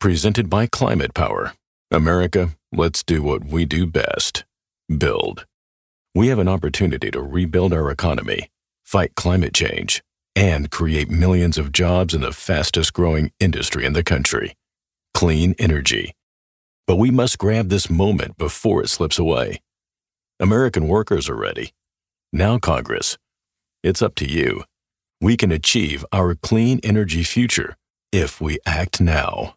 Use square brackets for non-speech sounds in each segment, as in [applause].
Presented by Climate Power. America, let's do what we do best build. We have an opportunity to rebuild our economy, fight climate change, and create millions of jobs in the fastest growing industry in the country clean energy. But we must grab this moment before it slips away. American workers are ready. Now, Congress, it's up to you. We can achieve our clean energy future if we act now.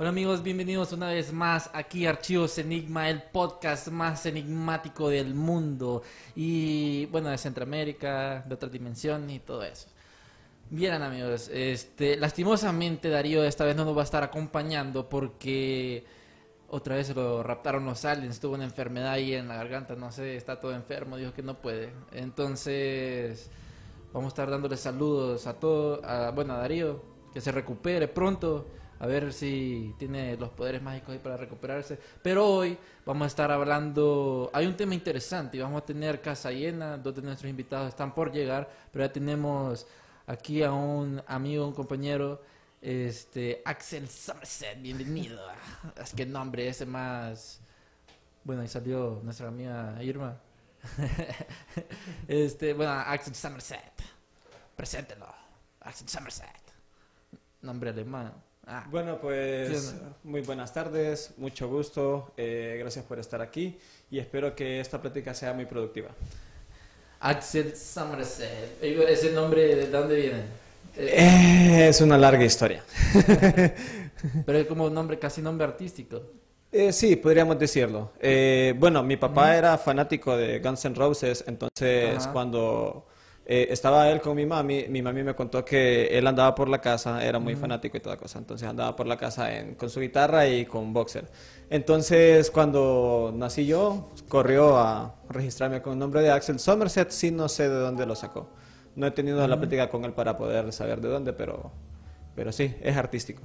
Hola amigos, bienvenidos una vez más aquí a Archivos Enigma, el podcast más enigmático del mundo y bueno, de Centroamérica, de otra dimensión y todo eso. Bien amigos, este, lastimosamente Darío esta vez no nos va a estar acompañando porque otra vez lo raptaron los aliens, tuvo una enfermedad ahí en la garganta, no sé, está todo enfermo, dijo que no puede. Entonces, vamos a estar dándole saludos a todo, a, bueno, a Darío, que se recupere pronto, a ver si tiene los poderes mágicos ahí para recuperarse. Pero hoy vamos a estar hablando, hay un tema interesante y vamos a tener casa llena, dos de nuestros invitados están por llegar, pero ya tenemos aquí a un amigo, un compañero, este, Axel Somerset, bienvenido. [laughs] Es que nombre ese más... Bueno, ahí salió nuestra amiga Irma. [laughs] este, bueno, Axel Somerset. Preséntelo. Axel Somerset. Nombre alemán. Ah, Bueno, pues muy buenas tardes, mucho gusto, eh, gracias por estar aquí y espero que esta plática sea muy productiva. Axel Somerset. ¿Ese nombre de dónde viene? Eh, Eh, es una larga historia. [laughs] pero es como nombre, casi nombre artístico. Eh, sí, podríamos decirlo. Eh, bueno, mi papá era fanático de Guns N' Roses, entonces Ajá. cuando eh, estaba él con mi mami, mi mami me contó que él andaba por la casa, era muy fanático y toda cosa, entonces andaba por la casa en- con su guitarra y con boxer. Entonces, cuando nací yo, corrió a registrarme con el nombre de Axel Somerset, sí no sé de dónde lo sacó. No he tenido la plática con él para poder saber de dónde, pero, pero sí, es artístico.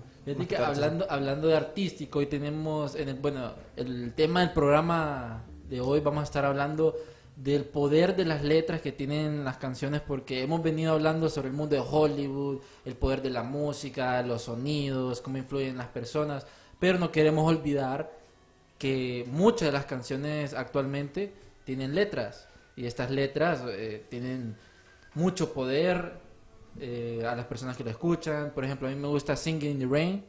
Que hablando, hablando de artístico, hoy tenemos, en el, bueno, el tema del programa de hoy vamos a estar hablando del poder de las letras que tienen las canciones, porque hemos venido hablando sobre el mundo de Hollywood, el poder de la música, los sonidos, cómo influyen en las personas, pero no queremos olvidar que muchas de las canciones actualmente tienen letras, y estas letras eh, tienen mucho poder eh, a las personas que lo escuchan. Por ejemplo, a mí me gusta Singing in the Rain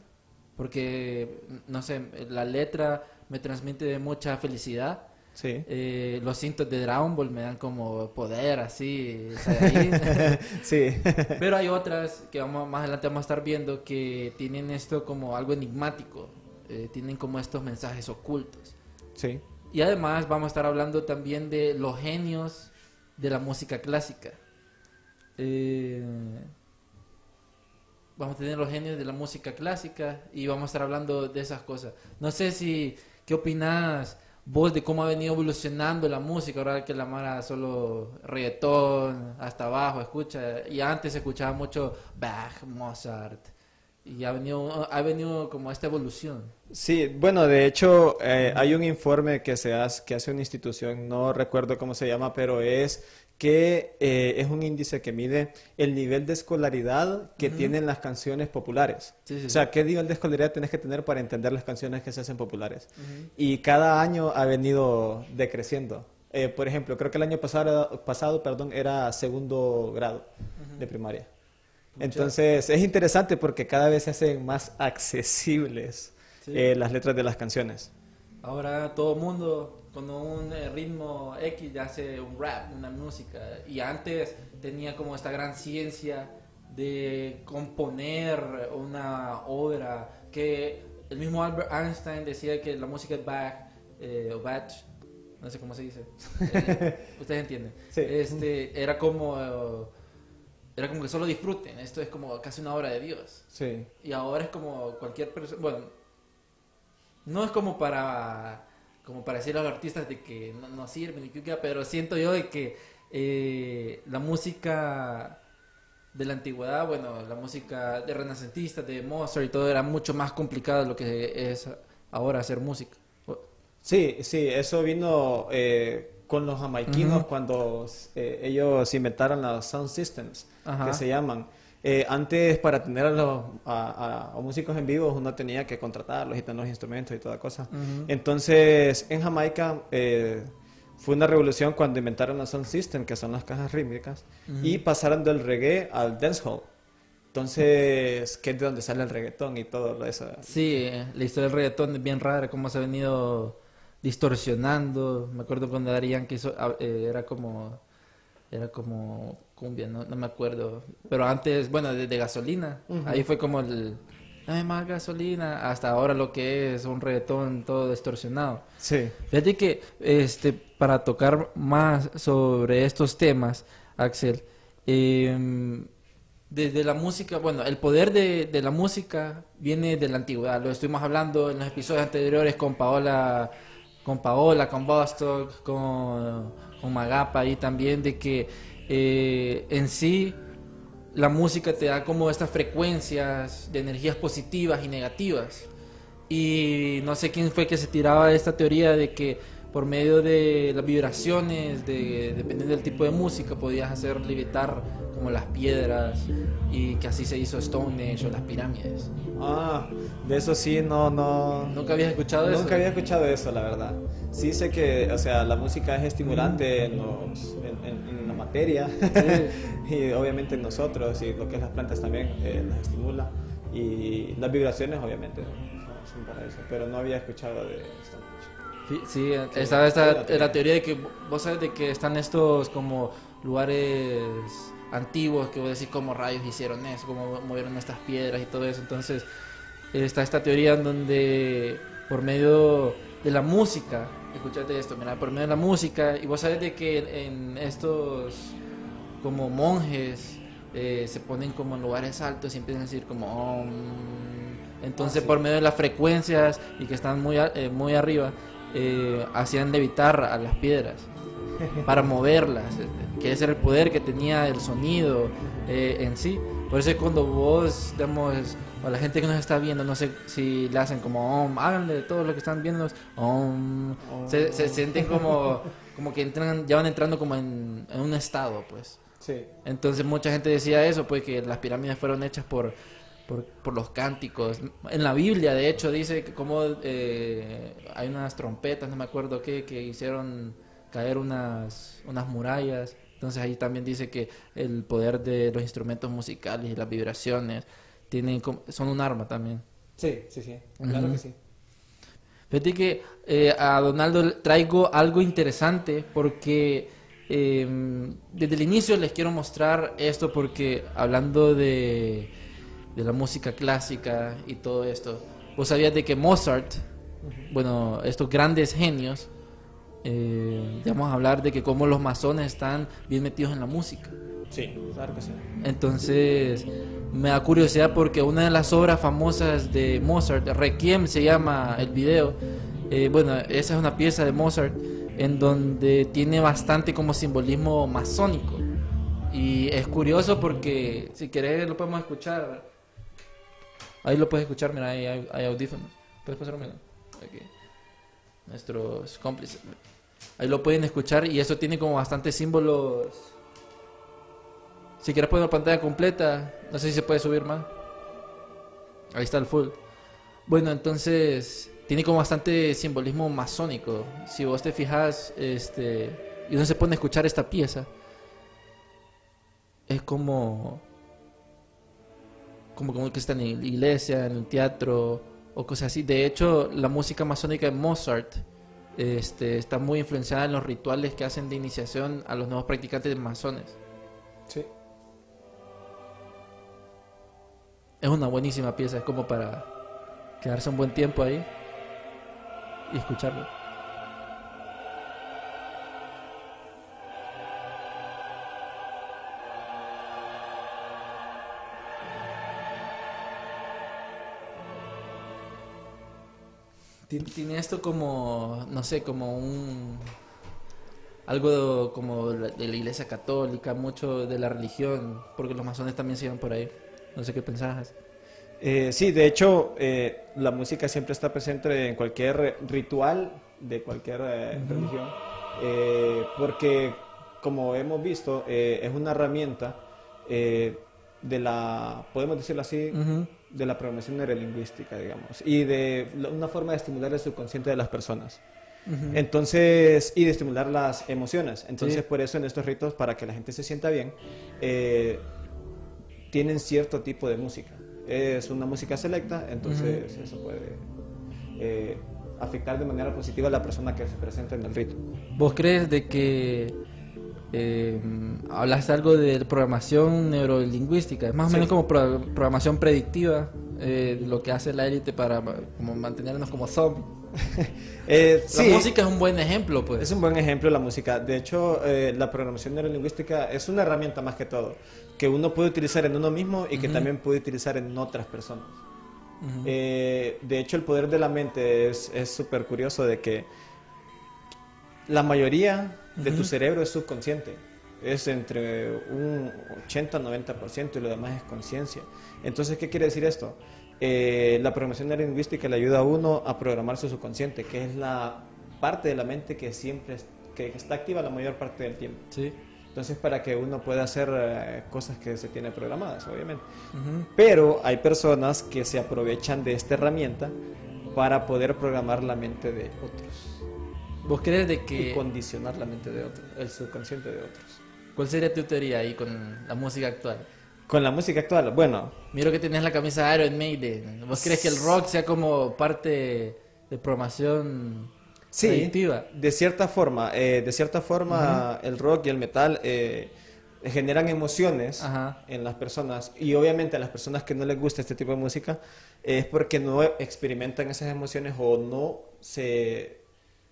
porque, no sé, la letra me transmite mucha felicidad. Sí. Eh, los cintos de Dragon Ball me dan como poder, así. [laughs] Sí. [laughs] Pero hay otras que vamos, más adelante vamos a estar viendo que tienen esto como algo enigmático. eh, tienen como estos mensajes ocultos. Sí. Y además vamos a estar hablando también de los genios de la música clásica. Eh, vamos a tener los genios de la música clásica y vamos a estar hablando de esas cosas. No sé si, ¿qué opinas vos de cómo ha venido evolucionando la música? Ahora que la Mara solo reggaetón, hasta abajo, escucha. Y antes escuchaba mucho Bach, Mozart. Y ha venido, ha venido como esta evolución. Sí, bueno, de hecho, eh, hay un informe que se hace, que hace una institución, no recuerdo cómo se llama, pero es que eh, es un índice que mide el nivel de escolaridad que tienen las canciones populares. Sí, sí, o sea, sí. qué nivel de escolaridad tienes que tener para entender las canciones que se hacen populares. Y cada año ha venido decreciendo. Eh, por ejemplo, creo que el año pasado, pasado perdón, era segundo grado de primaria. Entonces, es interesante porque cada vez se hacen más [laughs] accesibles eh, las letras de las canciones. Ahora todo el mundo con un eh, ritmo X ya hace un rap, una música. Y antes tenía como esta gran ciencia de componer una obra que el mismo Albert Einstein decía que la música es Bach, eh, o Bach, no sé cómo se dice. Eh, [laughs] Ustedes entienden. Sí. Este, era como... era como que solo disfruten, esto es como casi una obra de Dios. Sí. Y ahora es como cualquier persona, bueno, no es como para como para decir a los artistas de que no, no sirven, ni que- pero siento yo de que eh, la música de la antigüedad, bueno, la música de renacentistas, de Mozart y todo era mucho más complicado de lo que es ahora hacer música. Sí, sí, eso vino eh, con los jamaiquinos cuando eh, ellos inventaron los sound systems, Ajá. que se llaman. Eh, antes, para tener a, los, a, a- a músicos en vivo, uno tenía que contratarlos y tener los instrumentos y toda cosa. Ujú. Entonces, en Jamaica eh, fue una revolución cuando inventaron los sound system, que son las cajas rítmicas, y pasaron del reggae al dancehall. Entonces, que es de donde sale el reggaetón y todo eso. Sí, la historia del reggaetón es bien rara, cómo se ha venido distorsionando. Me acuerdo cuando Daddy Yankee hizo- ah, eh, era como era como cumbia, no, no me acuerdo. Pero antes, bueno, de, de gasolina. Ahí fue como el dame más gasolina, hasta ahora lo que es un reggaetón todo distorsionado. Sí. Fíjate que este para tocar más sobre estos temas, Axel, em, desde la música, bueno, el poder de, de la música viene de la antigüedad. Lo estuvimos hablando en los episodios anteriores con Paola, con Paola, con Bostock, con, con Magapa y también de que eh, en sí la música te da como estas frecuencias de energías positivas y negativas. Y no sé quién fue que se tiraba esta teoría de que por medio de las vibraciones, de, dependiendo del tipo de música, podías hacer levitar como las piedras y que así se hizo Stonehenge o las pirámides. Ah, de eso sí, no, no. ¿Nunca habías escuchado eso? Nunca había escuchado eso, la verdad. Sí sé que, o sea, la música es estimulante en, los- en- en- materia [laughs] y obviamente en nosotros y lo que es las plantas también eh, las estimula y las vibraciones obviamente son, son para eso, pero no había escuchado de esto. Sí, sí, estaba esta, la teoría. la teoría de que vos sabes de que están estos como lugares antiguos que vos decís cómo rayos hicieron eso, cómo movieron estas piedras y todo eso. Entonces está esta teoría en donde por medio de la música, escúchate esto, mira, por medio de la música, y vos sabes de que en estos como monjes eh, se ponen como en lugares altos y empiezan a decir como "Om". entonces por medio de las frecuencias y que están muy eh, muy arriba eh, hacían levitar a las piedras [laughs] para moverlas eh, que ese era el poder que tenía el sonido en sí por eso cuando vos digamos o la gente que nos está viendo no sé si le hacen como om háganle de todo lo que están viendo om se, se sienten como como que entran ya van entrando como en, en un estado pues Sí. entonces mucha gente decía eso, pues que las pirámides fueron hechas por, por, por los cánticos. En la Biblia, de hecho, dice que como eh, hay unas trompetas, no me acuerdo qué, que hicieron caer unas, unas murallas. Entonces ahí también dice que el poder de los instrumentos musicales y las vibraciones tienen son un arma también. Sí, sí, sí. Claro Ujú. que sí. Fíjate que eh, a Donaldo traigo algo interesante porque eh, desde el inicio les quiero mostrar esto porque hablando de, de la música clásica y todo esto, vos sabías de que Mozart, bueno, estos grandes genios, eh, vamos a hablar de que cómo los masones están bien metidos en la música. Sí, claro que sí. Entonces, me da curiosidad porque una de las obras famosas de Mozart, Requiem se llama el video, eh, bueno, esa es una pieza de Mozart en donde tiene bastante como simbolismo masónico. Y es curioso porque si querés lo podemos escuchar. Ahí lo puedes escuchar, mira, ahí hay, hay audífonos. ¿Puedes pasármelo? Aquí. Nuestros cómplices. Ahí lo pueden escuchar y eso tiene como bastantes símbolos si quieres poner la pantalla completa, no sé si se puede subir más. Ahí está el full. Bueno, entonces tiene como bastante simbolismo masónico. Si vos te fijas, este, y uno se pone escuchar esta pieza, es como, como, como que está en la iglesia, en el teatro o cosas así. De hecho, la música masónica de Mozart este, está muy influenciada en los rituales que hacen de iniciación a los nuevos practicantes masones. Sí. Es una buenísima pieza, es como para quedarse un buen tiempo ahí y escucharlo. Ti- Tiene esto como, no sé, como un... Algo como de la iglesia católica, mucho de la religión, porque los masones también siguen por ahí. No sé qué pensabas. Eh, sí, de hecho, eh, la música siempre está presente en cualquier ritual de cualquier eh, religión, eh, porque, como hemos visto, eh, es una herramienta eh, de la, podemos decirlo así, Ujú. de la programación neurolingüística, digamos, y de una forma de estimular el subconsciente de las personas. Entonces, y de estimular las emociones. Entonces, Sí. por eso en estos ritos, para que la gente se sienta bien, tienen cierto tipo de música. Es una música selecta, entonces eso puede eh, afectar de manera positiva a la persona que se presenta en el rito. ¿Vos crees de que eh, hablaste algo de programación neurolingüística? Es más o Sí. menos como pro- programación predictiva, eh, lo que hace la élite para como mantenernos como zombies. [laughs] Eh, La sí, música es un buen ejemplo, pues. es un buen ejemplo la música. De hecho, eh, la programación neurolingüística es una herramienta más que todo, que uno puede utilizar en uno mismo y que también puede utilizar en otras personas. Eh, de hecho, el poder de la mente es súper curioso de que la mayoría de tu cerebro es subconsciente. Es entre un 80-90% y lo demás es conciencia. Entonces, ¿qué quiere decir esto? Eh, la programación neurolingüística le ayuda a uno a programar su subconsciente, que es la parte de la mente que siempre que está activa la mayor parte del tiempo. Sí. Entonces, para que uno pueda hacer eh, cosas que se tiene programadas, obviamente. Ujú. Pero hay personas que se aprovechan de esta herramienta para poder programar la mente de otros ¿Vos crees de y que... condicionar la mente de otros, el subconsciente de otros. ¿Cuál sería tu teoría ahí con la música actual? Con la música actual, bueno, Miro que tenés la camisa Iron Maiden. ¿Vos crees que el rock sea como parte de programación sí, de cierta forma, eh, de cierta forma el rock y el metal eh, generan emociones Ajá. en las personas y obviamente a las personas que no les gusta este tipo de música es porque no experimentan esas emociones o no se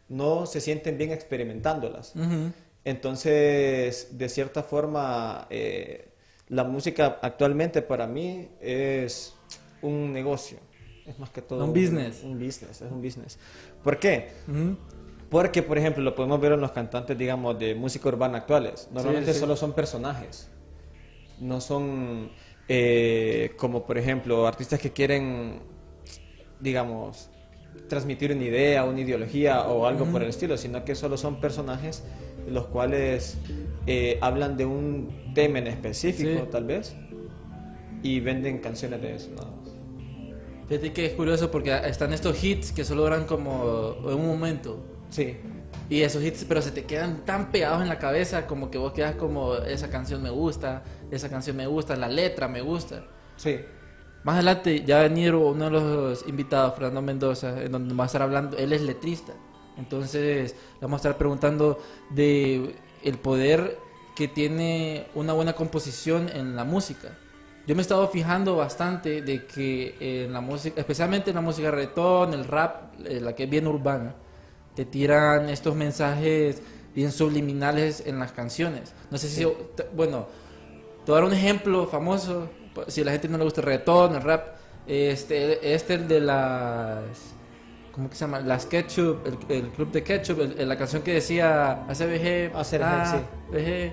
no se sienten bien experimentándolas. Entonces, de cierta forma, eh, la música actualmente para mí es un negocio. Es más que todo Un business. Un, business, es un business. ¿Por qué? Porque, por ejemplo, lo podemos ver en los cantantes, digamos, de música urbana actuales. Normalmente sí. solo son personajes. No son eh, como, por ejemplo, artistas que quieren, digamos, transmitir una idea, una ideología o algo por el estilo, sino que solo son personajes los cuales eh, hablan de un tema en específico, Sí. tal vez, y venden canciones de eso. más. Fíjate que es curioso porque están estos hits que solo duran como en un momento. Sí, Y esos hits, pero se te quedan tan pegados en la cabeza como que vos quedas como, esa canción me gusta, esa canción me gusta, la letra me gusta. sí. Más adelante ya va a venir uno de los invitados, Fernando Mendoza, en donde va a estar hablando, él es letrista. Entonces le vamos a estar preguntando de el poder que tiene una buena composición en la música. Yo me he estado fijando bastante de que en la música, especialmente en la música reggaetón, el rap, eh, la que es bien urbana, te tiran estos mensajes bien subliminales en las canciones. No sé si, bueno, te voy a dar un ejemplo famoso, si a la gente no le gusta el reggaetón, el rap, este, este el de las, ¿cómo que se llama? Las Ketchup, el, el club de Ketchup, el- el- la canción que decía ACBG, ACBG, ah, BG,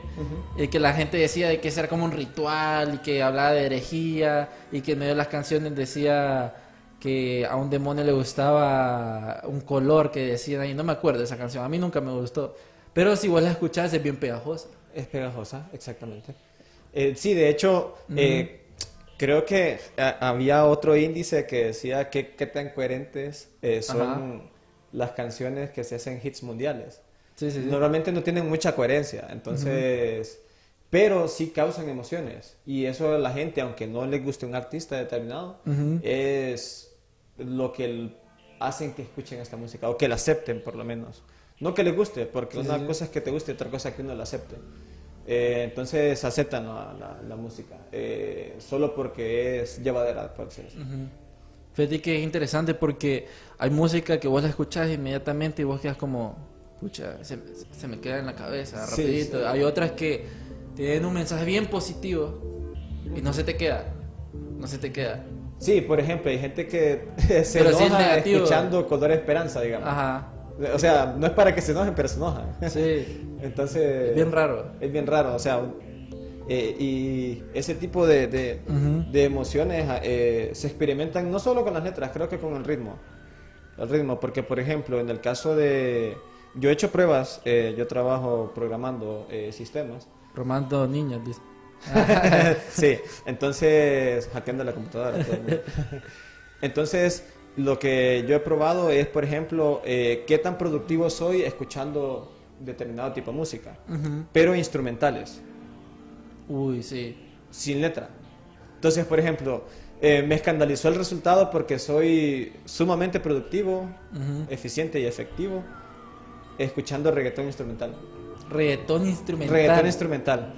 y que la gente decía de que era como un ritual y que hablaba de herejía y que en medio de las canciones decía que a un demonio le gustaba un color que decían ahí, no me acuerdo de esa canción, a mí nunca me gustó, pero si vos la escuchás es bien pegajosa. Es pegajosa, exactamente. Eh, sí, de hecho, eh, creo que a- había otro índice que decía que qué tan coherentes eh, son Ajá. las canciones que se hacen hits mundiales. Sí, sí, sí. Normalmente no tienen mucha coherencia, entonces, pero sí causan emociones. Y eso la gente, aunque no le guste un artista determinado, es lo que hacen que escuchen esta música, o que la acepten por lo menos. No que les guste, porque una cosa es que te guste y otra cosa es que uno la acepte. Eh, entonces aceptan la, la- la música, eh, solo porque es llevadera, por decirlo así. Fíjate que es interesante porque hay música que vos la escuchás inmediatamente y vos quedas como, pucha, se, se me queda en la cabeza Sí, rapidito. sí. Hay otras que tienen un mensaje bien positivo y no se te queda, no se te queda. Sí, por ejemplo, hay gente que [laughs] se Pero es enoja negativo. escuchando Color Esperanza, digamos. Ajá. O sea, no es para que se enojen, pero se enojan. Sí. [laughs] Entonces... Es bien raro. Es bien raro, o sea, eh, y ese tipo de, de, emociones eh, se experimentan no solo con las letras, creo que con el ritmo. El ritmo, porque por ejemplo, en el caso de... Yo he hecho pruebas, eh, yo trabajo programando sistemas. Romando niños, dice. [laughs] sí, entonces hackeando la computadora. todo el. [laughs] Entonces, lo que yo he probado es, por ejemplo, eh, qué tan productivo soy escuchando determinado tipo de música, Ujú. pero instrumentales. Uy, sí. sin letra. Entonces, por ejemplo, eh, me escandalizó el resultado porque soy sumamente productivo, Ujú. eficiente y efectivo escuchando reggaetón instrumental. Reggaetón instrumental. Reggaetón instrumental.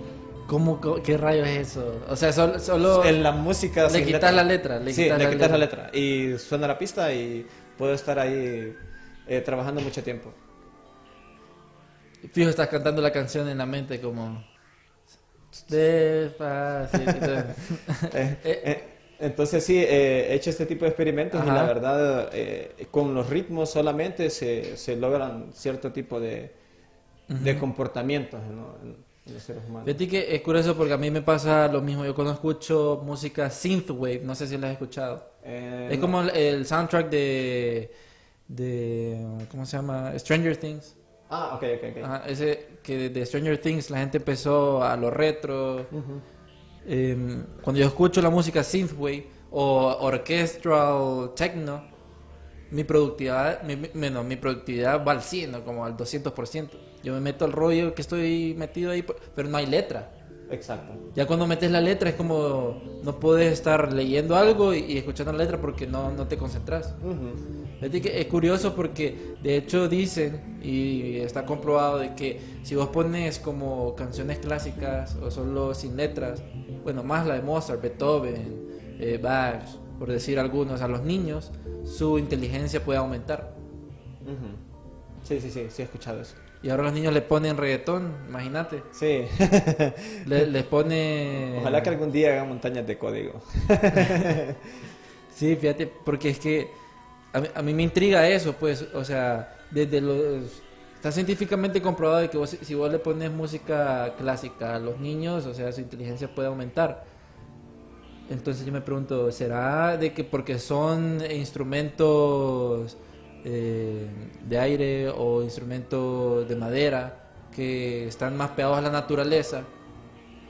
¿Cómo, ¿Qué rayos es eso? O sea, sol- solo... En la música Le quitas la letra, le sí, quitas le la quitas la letra. letra. Y suena la pista y puedo estar ahí eh, trabajando mucho tiempo. Fijo, estás cantando la canción en la mente como... Despacito. [laughs] Eh, Eh, entonces sí, eh, he hecho este tipo de experimentos y la verdad, con los ritmos solamente se, se logran cierto tipo de, de comportamientos ¿no? en, los seres humanos. Fíjate que es curioso porque a mí me pasa lo mismo. Yo cuando escucho música synthwave, no sé si la has escuchado. Es no. como el, el soundtrack de, de... ¿Cómo se llama? Stranger Things. Ah, ok, ok, ok. Ajá, ese que de Stranger Things la gente empezó a lo retro. Eh, cuando yo escucho la música synthwave o orchestral techno, mi productividad, mi, mi- productividad va al 100, ¿no? como al 200%. Yo me meto al rollo que estoy metido ahí, pero no hay letra. Exacto. Ya cuando metes la letra es como no puedes estar leyendo algo y, y escuchando la letra porque no, no te concentras. Que es curioso porque de hecho dicen y está comprobado de que si vos pones como canciones clásicas o solo sin letras, bueno, más la de Mozart, Beethoven, eh, Bach, por decir algunos, a los niños, su inteligencia puede aumentar. Sí, sí, sí, sí he escuchado eso. Y ahora los niños le ponen reggaetón, imagínate. Sí. [laughs] Le- les pone... Ojalá que algún día hagan montañas de código. [laughs] Sí, fíjate, porque es que a mí, a mí me intriga eso, pues, o sea, desde los... Está científicamente comprobado de que vos- si vos le pones música clásica a los niños, o sea, su inteligencia puede aumentar. Entonces yo me pregunto, ¿será de que porque son instrumentos eh, de aire o instrumentos de madera que están más pegados a la naturaleza,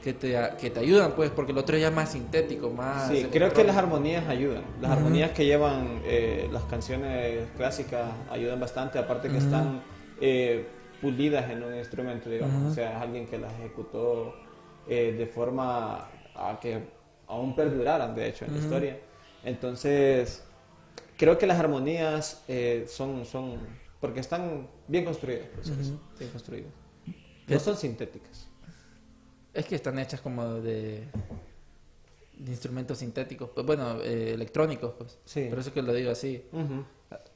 que te, que te ayudan, pues, porque el otro ya es más sintético, más... Sí, creo que las armonías ayudan. Las armonías que llevan eh, las canciones clásicas ayudan bastante, aparte que están eh, pulidas en un instrumento, digamos. O sea, es alguien que las ejecutó eh, de forma a que aún perduraran, de hecho, en la historia. Entonces, creo que las armonías eh, son, son, porque están bien construidas, así, bien construidas. No son sintéticas. Es que están hechas como de, de instrumentos sintéticos, pues bueno, eh, electrónicos, pues. Sí. Por eso que lo digo así.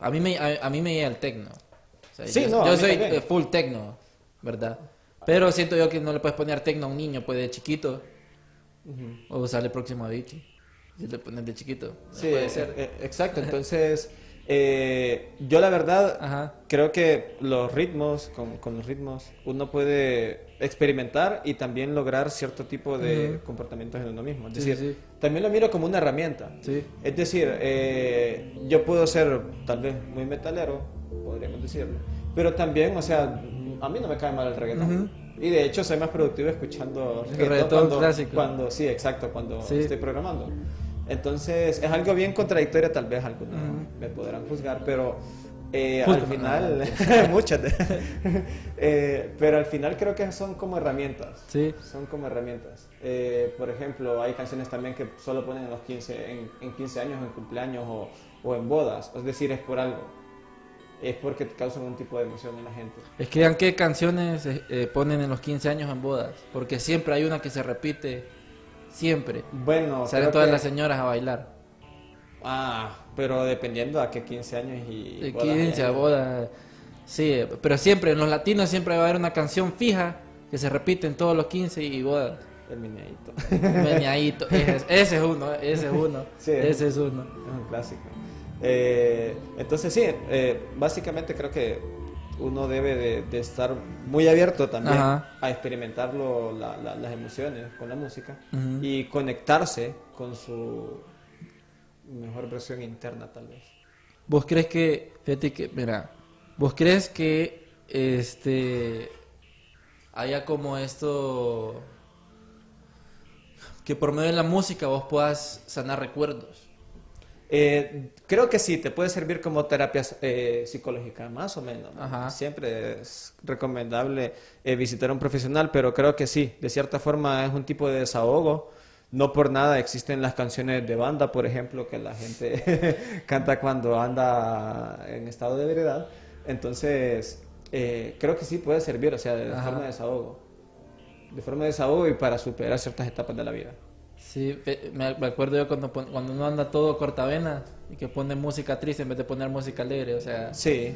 A mí me, a, a mí me llega el tecno. O sea, Sí, yo, no, yo soy también. eh, full tecno, ¿verdad? Pero siento yo que no le puedes poner tecno a un niño, pues de chiquito. O sale próximo a Vichy. Si le pones de chiquito. Sí, puede ser. eh, exacto. Entonces, eh, yo la verdad Ajá. creo que los ritmos, con, con los ritmos, uno puede experimentar y también lograr cierto tipo de Ujú. comportamientos en uno mismo. Es Sí, decir, sí. también lo miro como una herramienta. Sí. Es decir, eh, yo puedo ser tal vez muy metalero, podríamos decirlo, pero también, o sea, a mí no me cae mal el reggaetón. Y de hecho soy más productivo escuchando reggaetón, reggaetón cuando, clásico. cuando- sí, exacto, cuando estoy programando. Entonces, es algo bien contradictorio, tal vez algunos me podrán juzgar, pero eh, al final, [laughs] muchas, de- [laughs] Eh, pero al final creo que son como herramientas. Sí. Son como herramientas. Eh, por ejemplo, hay canciones también que solo ponen en los 15, en, en 15 años, en cumpleaños o, o en bodas. Es decir, es por algo. Es porque te causan un tipo de emoción en la gente. Es que vean qué canciones eh, eh, ponen en los 15 años en bodas. Porque siempre hay una que se repite. Siempre. Bueno, Salen todas que- las señoras a bailar. Ah, pero dependiendo a qué 15 años y... De bodas 15 a boda. Sí, pero siempre, en los latinos siempre va a haber una canción fija que se repite en todos los 15 y bodas. El meneadito. Meneadito. Ese, ese es uno, ese es uno. [laughs] Sí. Ese es uno. Es un clásico. Eh, entonces sí, eh, básicamente creo que uno debe de, de estar muy abierto también Ajá. a experimentar lo- la- la- las emociones con la música y conectarse con su mejor versión interna tal vez. ¿Vos crees que, fíjate que, mira, vos crees que este haya como esto que por medio de la música vos puedas sanar recuerdos? Eh, creo que sí, te puede servir como terapia eh, psicológica, más o menos. Siempre es recomendable eh, visitar a un profesional, pero creo que sí, de cierta forma es un tipo de desahogo. No por nada existen las canciones de banda, por ejemplo, que la gente [laughs] canta cuando anda en estado de ebriedad. Entonces, eh, creo que sí puede servir, o sea, de Ajá. forma de desahogo. De forma de desahogo y para superar ciertas etapas de la vida. Sí, me acuerdo yo cuando, cuando uno anda todo cortavena y que pone música triste en vez de poner música alegre, o sea, Sí,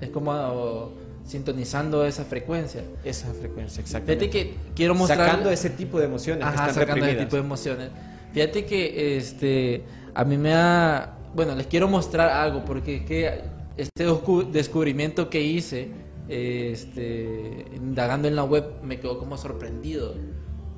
es como oh, sintonizando esa frecuencia. esa frecuencia, exactamente. Fíjate que quiero mostrar... Sacando ese tipo de emociones que Ajá, están sacando ese tipo de emociones. Fíjate que este a mí me ha bueno, les quiero mostrar algo porque que este descu- descubrimiento que hice este indagando en la web me quedó como sorprendido.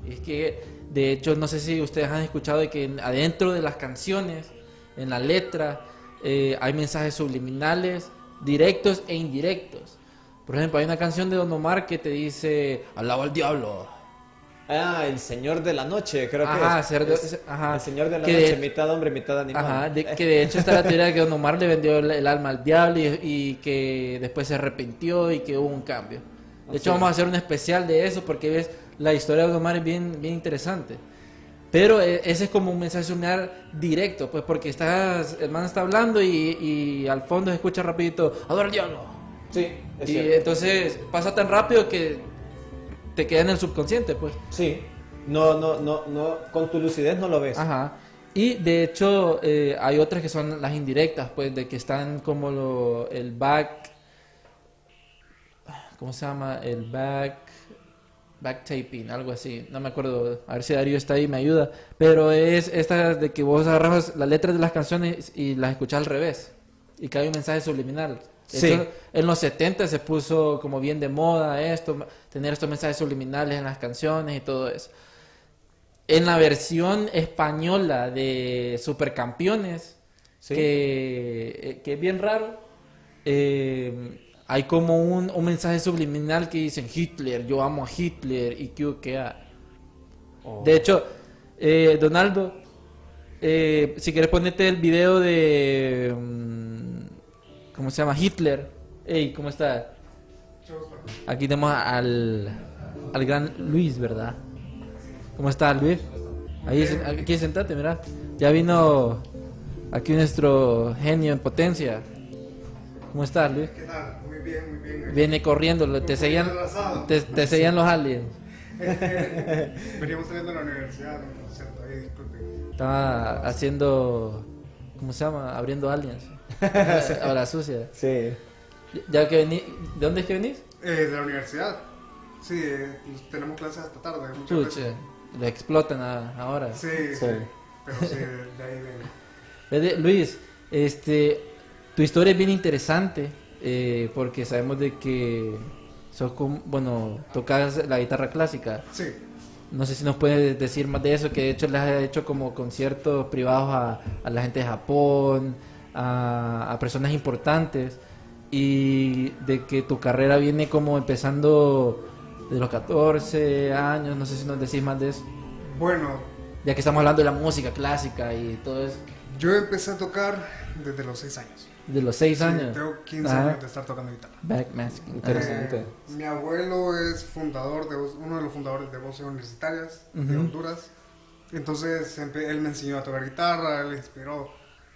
Es que de hecho no sé si ustedes han escuchado de que en- adentro de las canciones, en la letra eh, hay mensajes subliminales directos e indirectos. Por ejemplo, hay una canción de Don Omar que te dice, alaba al diablo, Ah, el señor de la noche, creo Ajá, que es. Es ajá. El señor de la noche, de- mitad hombre, mitad animal. Ajá, de- [laughs] que de hecho está la teoría de que Don Omar le vendió el, el alma al diablo y, y que después se arrepintió y que hubo un cambio. De hecho, vamos a hacer un especial de eso porque ves, la historia de Omar es bien, bien interesante. Pero eh, ese es como un mensaje subliminal directo, pues porque estás, el man está hablando y, y al fondo se escucha rapidito, adora al diablo. Sí, es Y cierto. entonces pasa tan rápido que te queda en el subconsciente, pues. Sí. No, no, no, no, con tu lucidez no lo ves. Ajá. Y de hecho eh, hay otras que son las indirectas, pues, de que están como lo, el back, ¿cómo se llama? El back, back taping, algo así. No me acuerdo. A ver si Darío está ahí y me ayuda. Pero es esta de que vos agarras las letras de las canciones y las escuchas al revés. Y que hay un mensaje subliminal. Sí. en los 70 se puso como bien de moda esto, tener estos mensajes subliminales en las canciones y todo eso. En la versión española de Supercampeones, Sí. que, eh, que es bien raro, eh, hay como un, un mensaje subliminal que dicen Hitler, yo amo a Hitler y que que ah". Oh. De hecho, eh, Donaldo, eh, si quieres ponerte el video de... mm, ¿Cómo se llama? Hitler. Hey, ¿cómo está? Aquí tenemos al, al gran Luis, ¿verdad? ¿Cómo está Luis? Ahí, aquí sentate, mira. Ya vino aquí nuestro genio en potencia. ¿Cómo estás, Luis? ¿Qué tal? Bien, bien. Viene corriendo, lo- te seguían, te, te seguían los aliens. [laughs] Veníamos saliendo de la universidad, no, cierto, ahí disculpen. Estaba haciendo, ¿cómo se llama? Abriendo aliens. [laughs] Ahora sucia. Sí. Ya que vení, ¿de dónde es que venís? Eh, de la universidad. Sí, eh, tenemos clases hasta tarde. muchas Pucha, veces. le explotan a- ahora. Sí, sí, Sí. Pero sí, de ahí. Fede- [laughs] Luis, este, tu historia es bien interesante eh, porque sabemos de que sos bueno, tocas la guitarra clásica. Sí. No sé si nos puedes decir más de eso, que de hecho les has hecho como conciertos privados a, a la gente de Japón, a, a personas importantes, y de que tu carrera viene como empezando de los 14 años, no sé si nos decís más de eso, Bueno, ya que estamos hablando de la música clásica y todo eso, yo empecé a tocar desde los 6 años. de los 6 Sí, años. tengo 15 Ajá. años de estar tocando guitarra. Backmasking. Interesante. Eh, mi abuelo es fundador de uno de los fundadores de voces universitarias de. Honduras. Entonces él me enseñó a tocar guitarra, él inspiró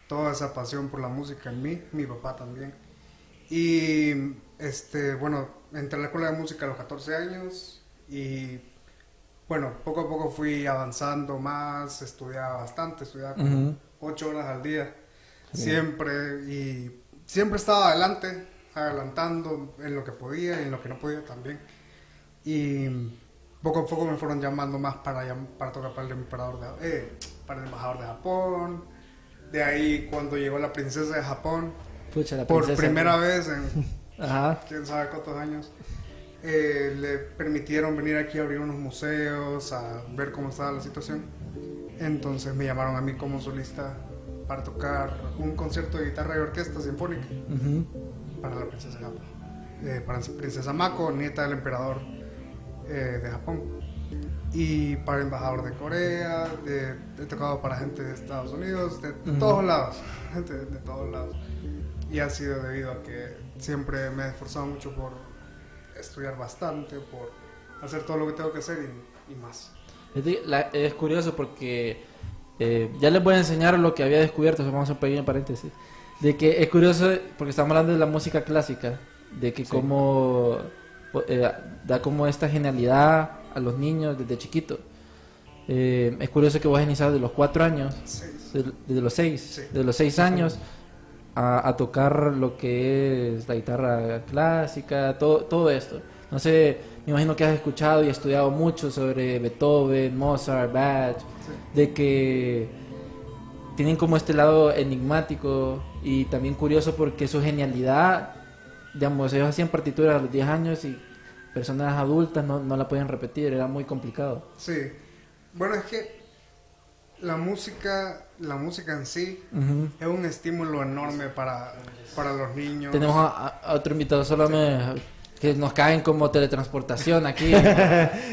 toda esa pasión por la música en mí, mi papá también. Y este, bueno, entré a la escuela de música a los 14 años y bueno, poco a poco fui avanzando más, estudiaba bastante, estudiaba como. 8 horas al día, siempre y siempre estaba adelante, adelantando en lo que podía y en lo que no podía también. Y poco a poco me fueron llamando más para, para tocar para el emperador de, eh, para el embajador de Japón. De ahí cuando llegó la princesa de Japón, Pucha, la por princesa. primera vez en [laughs] Ajá. quién sabe cuántos años, eh, le permitieron venir aquí a abrir unos museos, a ver cómo estaba la situación. Entonces me llamaron a mí como solista para tocar un concierto de guitarra y orquesta sinfónica para la princesa Japón. Eh, para princesa Mako, nieta del emperador eh, de Japón. Y para el embajador de Corea, de- he tocado para gente de Estados Unidos, de, todos lados, [laughs] gente de, de todos lados. Y ha sido debido a que siempre me he esforzado mucho por estudiar bastante, por hacer todo lo que tengo que hacer y, y más. Es, de- la- es curioso porque eh, ya les voy a enseñar lo que había descubierto, vamos a un pequeño paréntesis, de que es curioso porque estamos hablando de la música clásica, de que como eh, da como esta genialidad a los niños desde chiquito. Eh, es curioso que vos iniciado de los cuatro años, de- los seis, Sí. de los seis años a, a tocar lo que es la guitarra clásica, todo, todo esto. No sé, me imagino que has escuchado y estudiado mucho sobre Beethoven, Mozart, Bach, de que tienen como este lado enigmático y también curioso porque su genialidad, digamos, ellos hacían partituras a los 10 años y personas adultas no, no la podían repetir, era muy complicado. Sí. Bueno, es que la música, la música en sí es un estímulo enorme para, para los niños. Tenemos a, a otro invitado, solo me, que nos caen como teletransportación aquí. [laughs]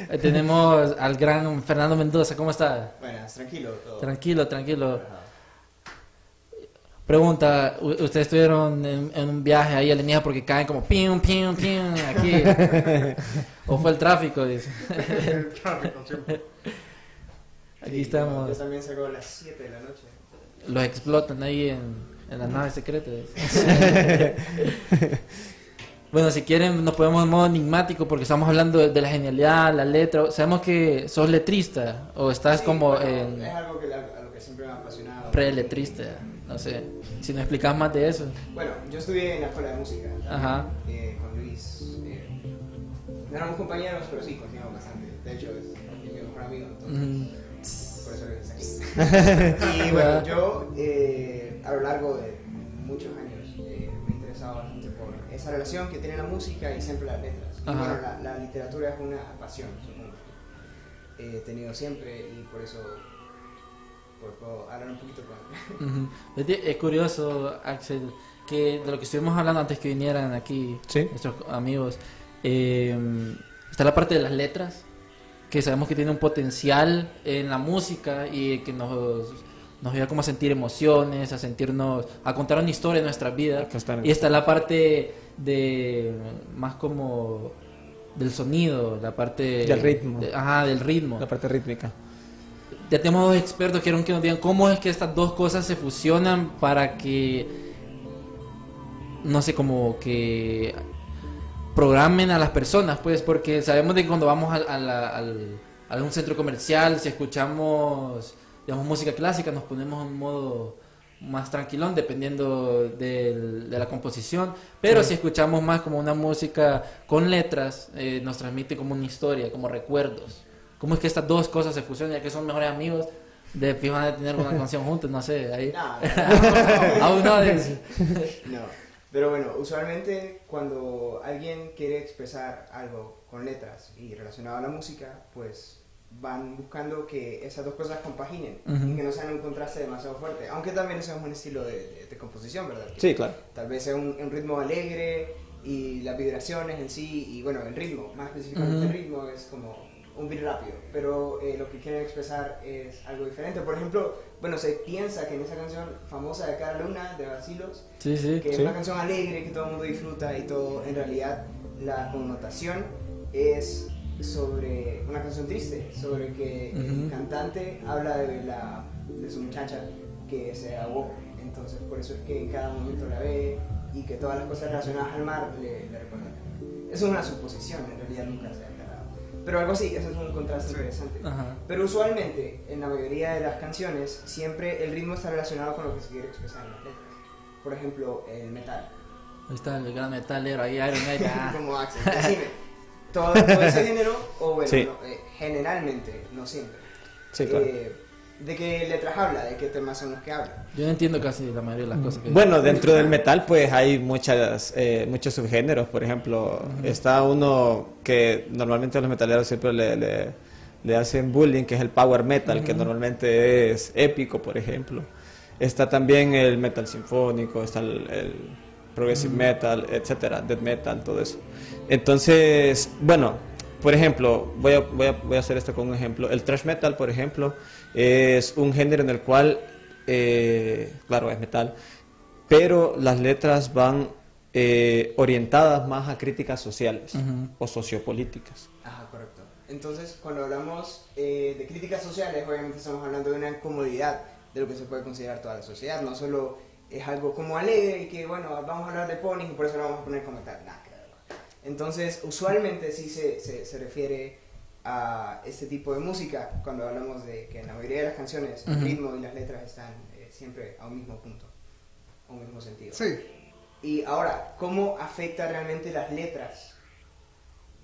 Eh, Tenemos al gran Fernando Mendoza, ¿cómo está? Buenas, tranquilo todo. Tranquilo, tranquilo. Pregunta, ¿ustedes estuvieron en, en un viaje ahí alienígena porque caen como pium, pium, pium aquí? [laughs] ¿O fue el tráfico? Dice. [laughs] El tráfico. Aquí Sí, estamos. Yo también salgo a las 7 de la noche. Los explotan ahí en, en las naves secretas. Bueno, si quieren nos podemos en modo enigmático porque estamos hablando de, de la genialidad, la letra. Sabemos que sos letrista o estás Sí, como bueno, en Es algo que, a lo que siempre me ha apasionado. preletrista, no sé. Si nos explicas más de eso. Bueno, yo estudié en la escuela de música. Ajá. eh, con Luis. eh, no éramos compañeros, pero sí, continuamos bastante. De hecho, es mi mejor amigo. Entonces, Mm, Por eso aquí. [laughs] y bueno, yo eh, a lo largo de muchos años eh, me por esa relación que tiene la música y siempre las letras. Y bueno, la, la literatura es una pasión, supongo. que He tenido siempre y por eso pues, puedo hablar un poquito con... ujú. Es curioso, Axel, que de lo que estuvimos hablando antes que vinieran aquí Sí. nuestros amigos, eh, está la parte de las letras, que sabemos que tiene un potencial en la música y que nos, nos ayuda como a sentir emociones, a sentirnos, a contar una historia de nuestras vidas. Y está la parte de más como del sonido, la parte Del ritmo. de- ajá, del ritmo. La parte rítmica. Ya tenemos dos expertos que quieren que nos digan cómo es que estas dos cosas se fusionan para que, no sé, como que programen a las personas, pues, porque sabemos de que cuando vamos al- a, la- a un centro comercial, si escuchamos, digamos, música clásica, nos ponemos en un modo más tranquilón, dependiendo del- de la composición, pero si escuchamos más como una música con letras, eh, nos transmite como una historia, como recuerdos. ¿Cómo es que estas dos cosas se fusionan, ya que son mejores amigos? De fijo van a tener una [laughs] canción juntos, no sé, ahí. No, no, [laughs] Aún no, dice. [laughs] No, pero bueno, usualmente cuando alguien quiere expresar algo con letras y relacionado a la música, pues van buscando que esas dos cosas compaginen Ujú. y que no sean un contraste demasiado fuerte. Aunque también eso es un estilo de, de- de composición, ¿verdad? Que Sí, claro. Tal vez sea un, un ritmo alegre y las vibraciones en sí, y bueno, el ritmo, más específicamente Ujú. el ritmo es como un beat rápido, pero eh, lo que quieren expresar es algo diferente. Por ejemplo, bueno, se piensa que en esa canción famosa de Cara Luna, de Basilos, Sí, sí. que es Sí. una canción alegre que todo el mundo disfruta y todo, en realidad la connotación es sobre una canción triste, sobre que el Ujú. cantante habla de, la, de su muchacha que se ahogó, entonces por eso es que en cada momento la ve y que todas las cosas relacionadas al mar le, le recuerdan. Es una suposición, en realidad nunca se ha aclarado. Pero algo así, eso es un contraste interesante. Ajá. Pero usualmente, en la mayoría de las canciones, siempre el ritmo está relacionado con lo que se quiere expresar en las letras. Por ejemplo, el metal. Ahí está el gran metalero, ahí Iron Maiden. [laughs] ah. Como Axel. Decime, todo, todo ese [laughs] género, o bueno, Sí. no, eh, generalmente, no siempre. Sí, claro. Eh, ¿De qué letras habla? ¿De qué temas son los que habla? Yo no entiendo casi la mayoría de las cosas que Bueno, dentro del metal pues hay muchas, eh, muchos subgéneros, por ejemplo, está uno que normalmente los metaleros siempre le, le- le hacen bullying, que es el power metal, que normalmente es épico, por ejemplo. Está también el metal sinfónico, está el, el progressive metal, etcétera, death metal, todo eso. Entonces, bueno, por ejemplo, voy a, voy, a, voy a hacer esto con un ejemplo. El thrash metal, por ejemplo, es un género en el cual, eh, claro, es metal, pero las letras van eh, orientadas más a críticas sociales Ujú. o sociopolíticas. Ajá, correcto. Entonces, cuando hablamos eh, de críticas sociales, obviamente estamos hablando de una comodidad de lo que se puede considerar toda la sociedad. No solo es algo como alegre y que, bueno, vamos a hablar de ponis y por eso lo vamos a poner como tal. Ver. Entonces, usualmente sí se, se, se refiere a este tipo de música cuando hablamos de que en la mayoría de las canciones el Ujú. ritmo y las letras están eh, siempre a un mismo punto, a un mismo sentido. Sí, Y ahora, ¿cómo afecta realmente las letras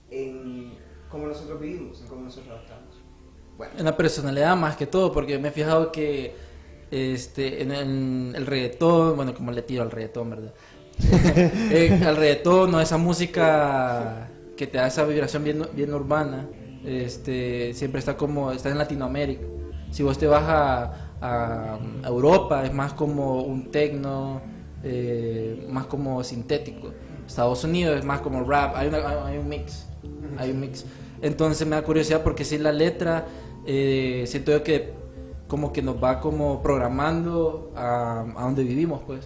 en cómo nosotros vivimos, en cómo nosotros actuamos? Bueno, En la personalidad más que todo, porque me he fijado que este, en, el reggaetón, bueno, como le tiro al reggaetón, ¿verdad? [laughs] Eh, al reggaetón o esa música que te da esa vibración bien, bien urbana, este, siempre está como, está en Latinoamérica. Si vos te vas a Europa, es más como un tecno, eh, más como sintético. Estados Unidos es más como rap, hay, una- hay un mix, hay un mix. Entonces me da curiosidad porque si la letra, eh, siento yo que como que nos va como programando a, a donde vivimos, pues.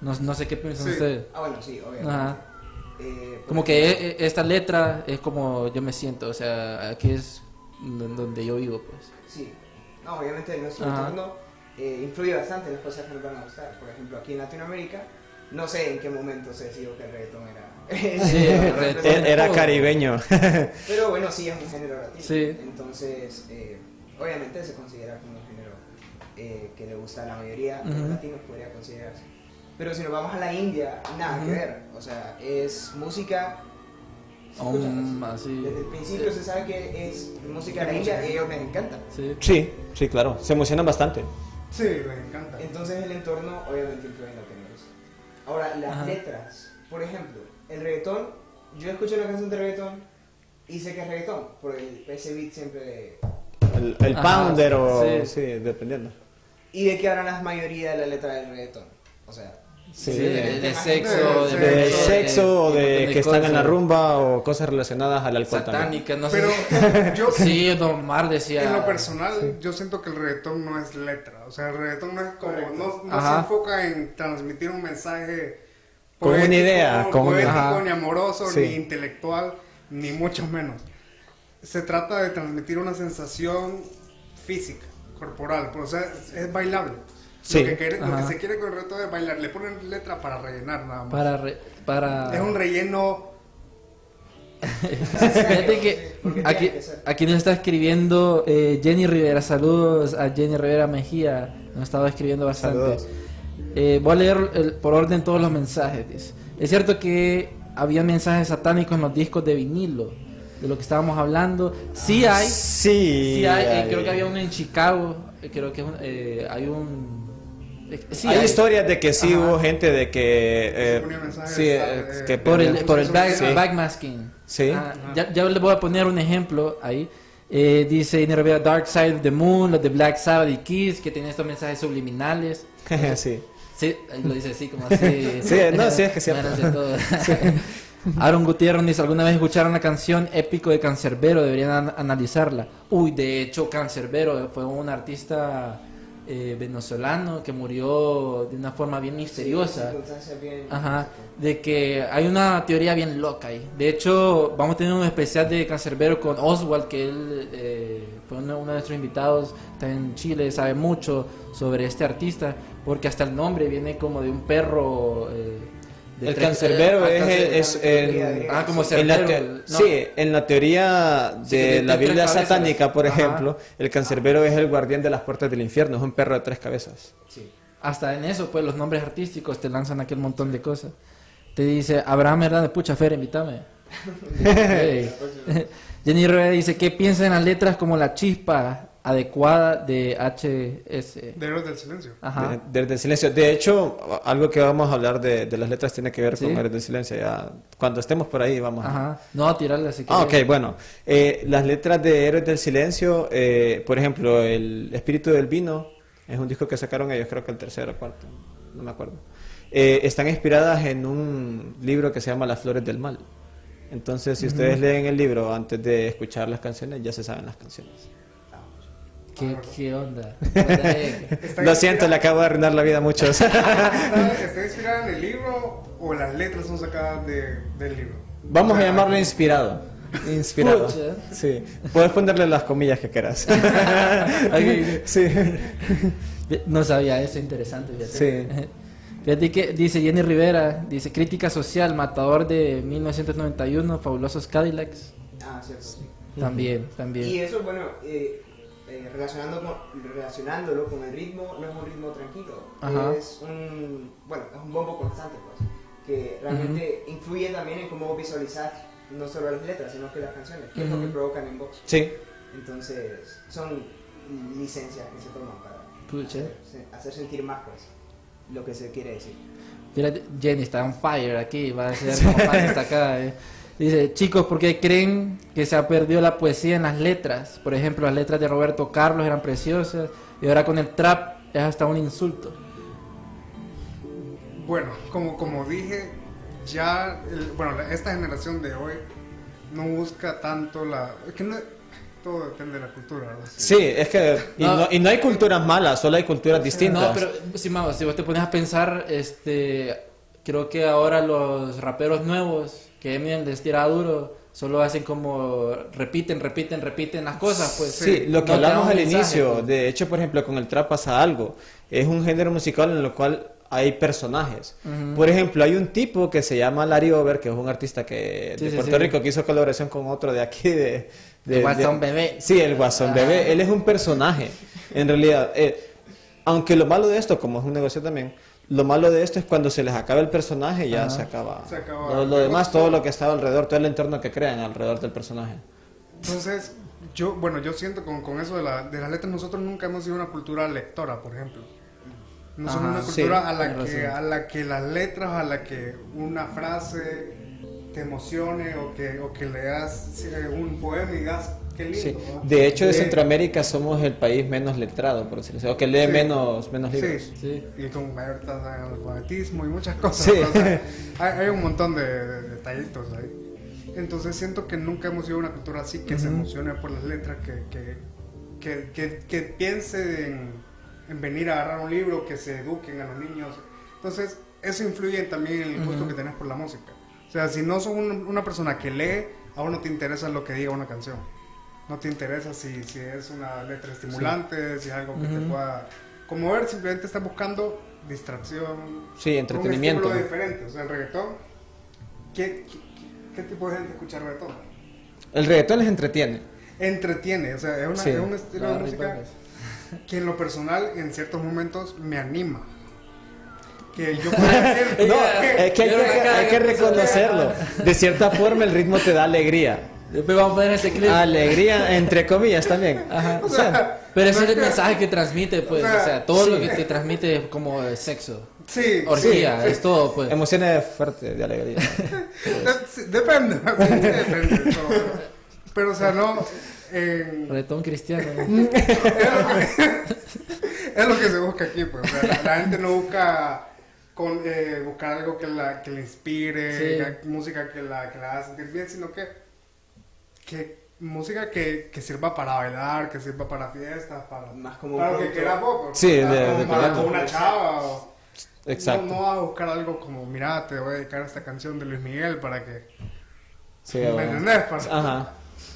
No, no sé qué piensan Sí. ustedes. ah, bueno, sí, obviamente. Ajá. Eh, Como que e- e- esta letra es como yo me siento, o sea, aquí es don- donde yo vivo, pues. Sí, no, obviamente nuestro Ajá. entorno eh, influye bastante en las cosas que nos van a gustar. Por ejemplo, aquí en Latinoamérica, no sé en qué momento se decidió que el reggaetón era... [laughs] Sí. Era era caribeño. Pero bueno, sí es un género latino. Sí. Entonces, eh, obviamente se considera como eh, que le gusta a la mayoría de los Ujú. latinos, podría considerarse. Pero si nos vamos a la India, nada que Ujú. ver. O sea, es música. ¿se Um, así. Desde el principio se sabe que es música de la India y a ellos les encanta. Sí. Sí, sí, claro, se emocionan bastante. sí, me encanta. Entonces el entorno obviamente influye en lo que nos. Ahora, las Ajá. letras. Por ejemplo, el reggaetón. Yo escucho una canción de reggaetón y sé que es reggaetón. Por el, ese beat siempre de, El, el Ajá, pounder o... sí. Sí, dependiendo. ¿Y de qué hablan la mayoría de la letra del reggaetón? O sea, Sí, Sí, de- de, de de- sexo, de- de de- sexo o de- que están en la rumba o cosas relacionadas al alcohol también. Satánica, no Pero sé. yo, [laughs] Sí, Don Mar decía. en lo personal, yo siento que el reggaetón no es letra. O sea, el reggaetón no es como, no, se enfoca en transmitir un mensaje Con una idea, con una- poético, ni amoroso, Sí. ni intelectual, ni mucho menos. Se trata de transmitir una sensación física, corporal, o sea, es, bailable. Sí. Lo, que quiere- lo que Ajá. se quiere con el reggaetón es bailar. Le ponen letra para rellenar nada más. Para. re- para... Es un relleno [laughs] Fíjate que aquí, aquí nos está escribiendo eh, Jenny Rivera. Saludos a Jenny Rivera Mejía. Nos estaba escribiendo bastante. Eh, voy a leer el- por orden todos los mensajes. dice. Es cierto que había mensajes satánicos en los discos de vinilo, de lo que estábamos hablando. Sí hay, Sí. sí hay. eh, hay. creo que había uno en Chicago. eh, creo que eh, hay un. eh, sí hay, historias de que sí Ajá. hubo gente de que... eh, sí, eh, eh, que Por el, por el back- Sí. backmasking. Sí. Ah, ya, ya le voy a poner un ejemplo ahí. Eh, dice Iner Rivera, Dark Side of the Moon, los de Black Sabbath y Kiss, que tienen estos mensajes subliminales. [laughs] sí. Sí, lo dice así, como así. Sí, no, sí, es que es [laughs] cierto. Todo. [laughs] [laughs] Aaron Gutiérrez dice, ¿alguna vez escucharon la canción Épico de Cancerbero? Deberían an- analizarla. Uy, de hecho, Cancerbero fue un artista eh, venezolano que murió de una forma bien misteriosa. circunstancias bien- Ajá, de que hay una teoría bien loca ahí. De hecho, vamos a tener un especial de Cancerbero con Oswald, que él eh, fue uno, de nuestros invitados, está en Chile, sabe mucho sobre este artista, porque hasta el nombre viene como de un perro. eh, El tres- cancerbero eh, es, cáncer- es en, Ah, como en la no. sí, en la teoría Sí, de de la Biblia satánica, por Ajá. ejemplo, el cancerbero es el guardián de las puertas del infierno, es un perro de tres cabezas. Sí. Hasta en eso, pues los nombres artísticos te lanzan aquel montón de cosas. Te dice, Abraham Hernández, pucha, Fer, invítame. [laughs] [laughs] Jenny Rivera dice, ¿qué piensa en las letras como la chispa adecuada de HS? De Héroes del Silencio. Ajá. De- Desde el silencio. De hecho, algo que vamos a hablar de, de las letras tiene que ver ¿Sí? con Héroes del silencio. Ya, cuando estemos por ahí vamos a... Ajá. No, tirarle así que... Ah, ok, bueno. Eh, las letras de Héroes del Silencio, eh, por ejemplo, El Espíritu del Vino, es un disco que sacaron ellos, creo que el tercero o cuarto, no me acuerdo. Eh, están inspiradas en un libro que se llama Las Flores del Mal. Entonces, si ustedes leen el libro antes de escuchar las canciones, ya se saben las canciones. ¿Qué, qué onda? [laughs] Lo siento, le acabo de arruinar la vida a muchos. [laughs] ¿Está, inspirada en el libro o las letras son sacadas de, del libro? Vamos a llamarlo inspirado. Inspirado. Pucha. Sí. Puedes ponerle las comillas que quieras. [laughs] Sí. No sabía eso, interesante. Fíjate. Sí. Fíjate que dice Jenny Rivera, dice crítica social, matador de 1991, fabulosos Cadillacs. Ah, cierto, sí. También, Y también. eso, bueno, eh, eh, relacionando con- relacionándolo con el ritmo, no es un ritmo tranquilo. Ajá. Es un, bueno, es un bombo constante, pues, que realmente influye también en cómo visualizar no solo las letras, sino que las canciones, que es lo que provocan en voz. Sí. Entonces, son licencias que se toman para hacer, se- hacer sentir más, pues, lo que se quiere decir. Jenny está on fire aquí, va a ser [laughs] como está acá. eh. Dice, chicos, ¿por qué creen que se ha perdido la poesía en las letras? Por ejemplo, las letras de Roberto Carlos eran preciosas y ahora con el trap es hasta un insulto. Bueno, como, como dije, ya, el- bueno, la- esta generación de hoy no busca tanto la... es que no- todo depende de la cultura, ¿verdad? Sí, es que. Y No. no, y no hay culturas malas, solo hay culturas distintas. No, pero si, si vos te pones a pensar, este, creo que ahora los raperos nuevos que Eminem les tira duro, solo hacen como repiten, repiten, repiten las cosas, pues. Sí, lo que No hablamos al mensaje, inicio, pues. de hecho, por ejemplo, con el trap pasa algo. Es un género musical en el cual hay personajes. Por ejemplo, hay un tipo que se llama Larry Over, que es un artista que Sí, de sí, Puerto sí. Rico que hizo colaboración con otro de aquí de, de- El Guasón de- Bebé. Sí, el Guasón Ah. Bebé. Él es un personaje. En realidad, eh, aunque lo malo de esto, como es un negocio también, lo malo de esto es cuando se les acaba el personaje ya Ajá. se acaba. Se acaba. Lo, lo demás, todo lo que estaba alrededor, todo el entorno que crean alrededor del personaje. Entonces, yo, bueno, yo siento con, con eso de, la, de las letras, nosotros nunca hemos sido una cultura lectora, por ejemplo. No somos una cultura sí, a, la que, razón. a la que las letras, a la que una frase te emocione o que, o que leas eh, un poema y digas, qué lindo. Sí. ¿no? De hecho, de Centroamérica somos el país menos letrado, por decirlo así, o que lee Sí. menos, menos libros. Sí, Sí. y con mayor tasa de analfabetismo y muchas cosas. Sí. o sea, hay, hay un montón de, de detallitos ahí. Entonces siento que nunca hemos sido una cultura así que se Ujú. emocione por las letras, que, que, que, que, que piense en, en venir a agarrar un libro, que se eduquen a los niños. Entonces eso influye también en el gusto Ujú. que tenés por la música. O sea, si no sos un- una persona que lee, a vos no te interesa lo que diga una canción. No te interesa si, si es una letra estimulante, si es algo que te pueda conmover, simplemente estás buscando distracción. Sí, entretenimiento. Un diferente. O sea, el reggaetón. ¿Qué, qué, qué tipo de gente escucha reggaetón? El reggaetón les entretiene. Entretiene, o sea, es, una- Sí. es un estilo de música que en lo personal en ciertos momentos me anima. Que yo pueda [laughs] decir, No, que- [laughs] es que hay que, hay que reconocerlo. De cierta forma, el ritmo te da alegría. Después vamos a poner ese clip. Alegría, entre comillas, también. Ajá. o sea, Pero ese es el mensaje que transmite, pues. O O sea, todo lo que te transmite es como eh, sexo. Sí, Orgía, sí, es todo, pues. Emociones fuertes de alegría. [laughs] Depende, [laughs] depende. Pero, o sea, no. en- Retón cristiano. [laughs] es lo que se busca aquí, pues. O sea, la, la gente no busca con, eh, buscar algo que la, que le inspire, Sí. que- música que la, que la haga sentir bien, sino que, que música que, que sirva para bailar, que sirva para fiestas, para, Más como para un que quiera pues, Sí, de- para- de para producto. una chava o- Exacto. No, no vas a buscar algo como, mira, te voy a dedicar esta canción de Luis Miguel para que... Sí, ¿Me bueno. entendés? Para- Ajá.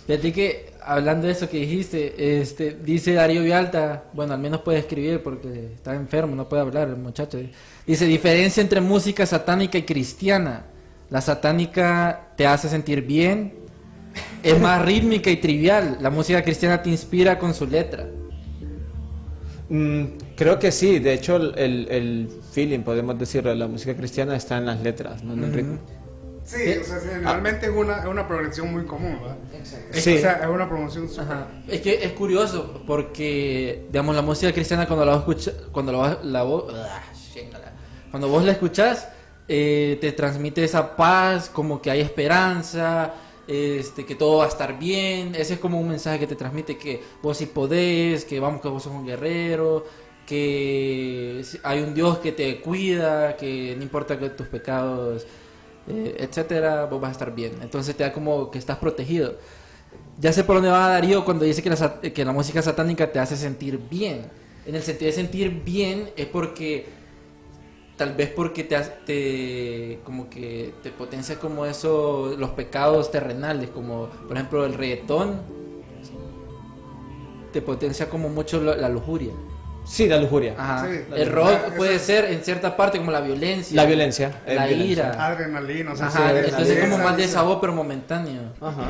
Fíjate que, hablando de eso que dijiste, este, dice Darío Vialta, bueno, al menos puede escribir porque está enfermo, no puede hablar el muchacho. Dice, diferencia entre música satánica y cristiana. La satánica te hace sentir bien, es más rítmica y trivial. La música cristiana te inspira con su letra. Mm, creo que sí. De hecho, el, el- el feeling, podemos decirlo, de la música cristiana está en las letras, no en el ritmo. Sí, o sea, generalmente es una, es una progresión muy común, ¿verdad? Exacto. Es- Sí. O sea, es una promoción. Ajá. Es que es curioso porque, digamos, la música cristiana cuando la escucha, cuando la, vas- la vo- ah, cuando vos la escuchás, eh, te transmite esa paz, como que hay esperanza, este, que todo va a estar bien. Ese es como un mensaje que te transmite que vos sí podés, que vamos, que vos sos un guerrero, que hay un Dios que te cuida, que no importa que tus pecados, eh, etcétera, vos vas a estar bien. Entonces te da como que estás protegido. Ya sé por dónde va Darío cuando dice que la, que la música satánica te hace sentir bien. En el sentido de sentir bien es porque tal vez porque te, te como que te potencia como eso los pecados terrenales, como por ejemplo el reggaetón te potencia como mucho la lujuria. Sí, la lujuria. Ajá. Sí, la el rock puede ser en cierta parte como la violencia, La violencia. la violencia. ira. Adrenalina, o sea, Ajá, sí, entonces como más de esa- sabor pero momentáneo. Ajá.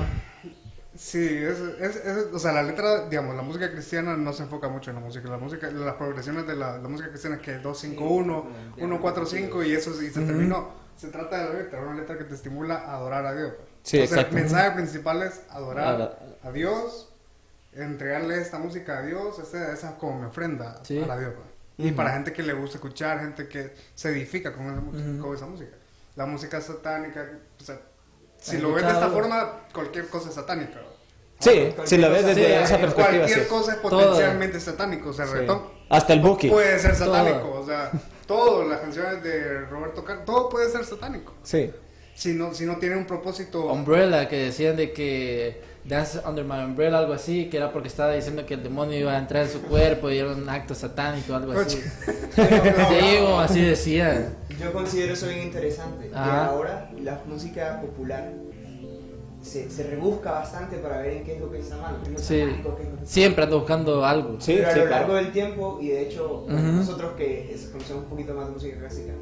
Sí, es, es, es- o sea, la letra, digamos, la música cristiana no se enfoca mucho en la música. La música, las progresiones de la, la música cristiana es que 2, 5, 1, 1, 4, 5 y eso sí, se terminó. Se trata de la letra, una letra que te estimula a adorar a Dios. Sí, Entonces, el mensaje principal es adorar a Dios, entregarle esta música a Dios, esa, esa es como mi ofrenda Sí. para Dios. pues. Y para gente que le gusta escuchar, gente que se edifica con esa, mu- Ujú. con esa música. La música satánica, o sea, si ¿Has lo ves de esta forma, cualquier cosa es satánica. Sí, si lo ves desde Sí, esa perspectiva, sí. Cualquier cosa es Todo. potencialmente satánico. O sea, Sí. Hasta el buki. puede ser Todo. satánico. O sea, todo, las canciones de Roberto Carlos, todo puede ser satánico. Sí. Si no, si no tiene un propósito. Umbrella, que decían de que Dance Under My Umbrella, algo así, que era porque estaba diciendo que el demonio iba a entrar en su cuerpo y era un acto satánico, algo así. [laughs] Sí, o así decían. Yo considero eso bien interesante. Que Ajá. ahora la música popular se, se rebusca bastante para ver en qué es lo que está mal, qué es lo Sí. satánico, qué es lo que está Siempre ando buscando algo. Sí, Pero a sí, lo claro. largo del tiempo, y de hecho, Ujú. nosotros que conocemos un poquito más de música clásica,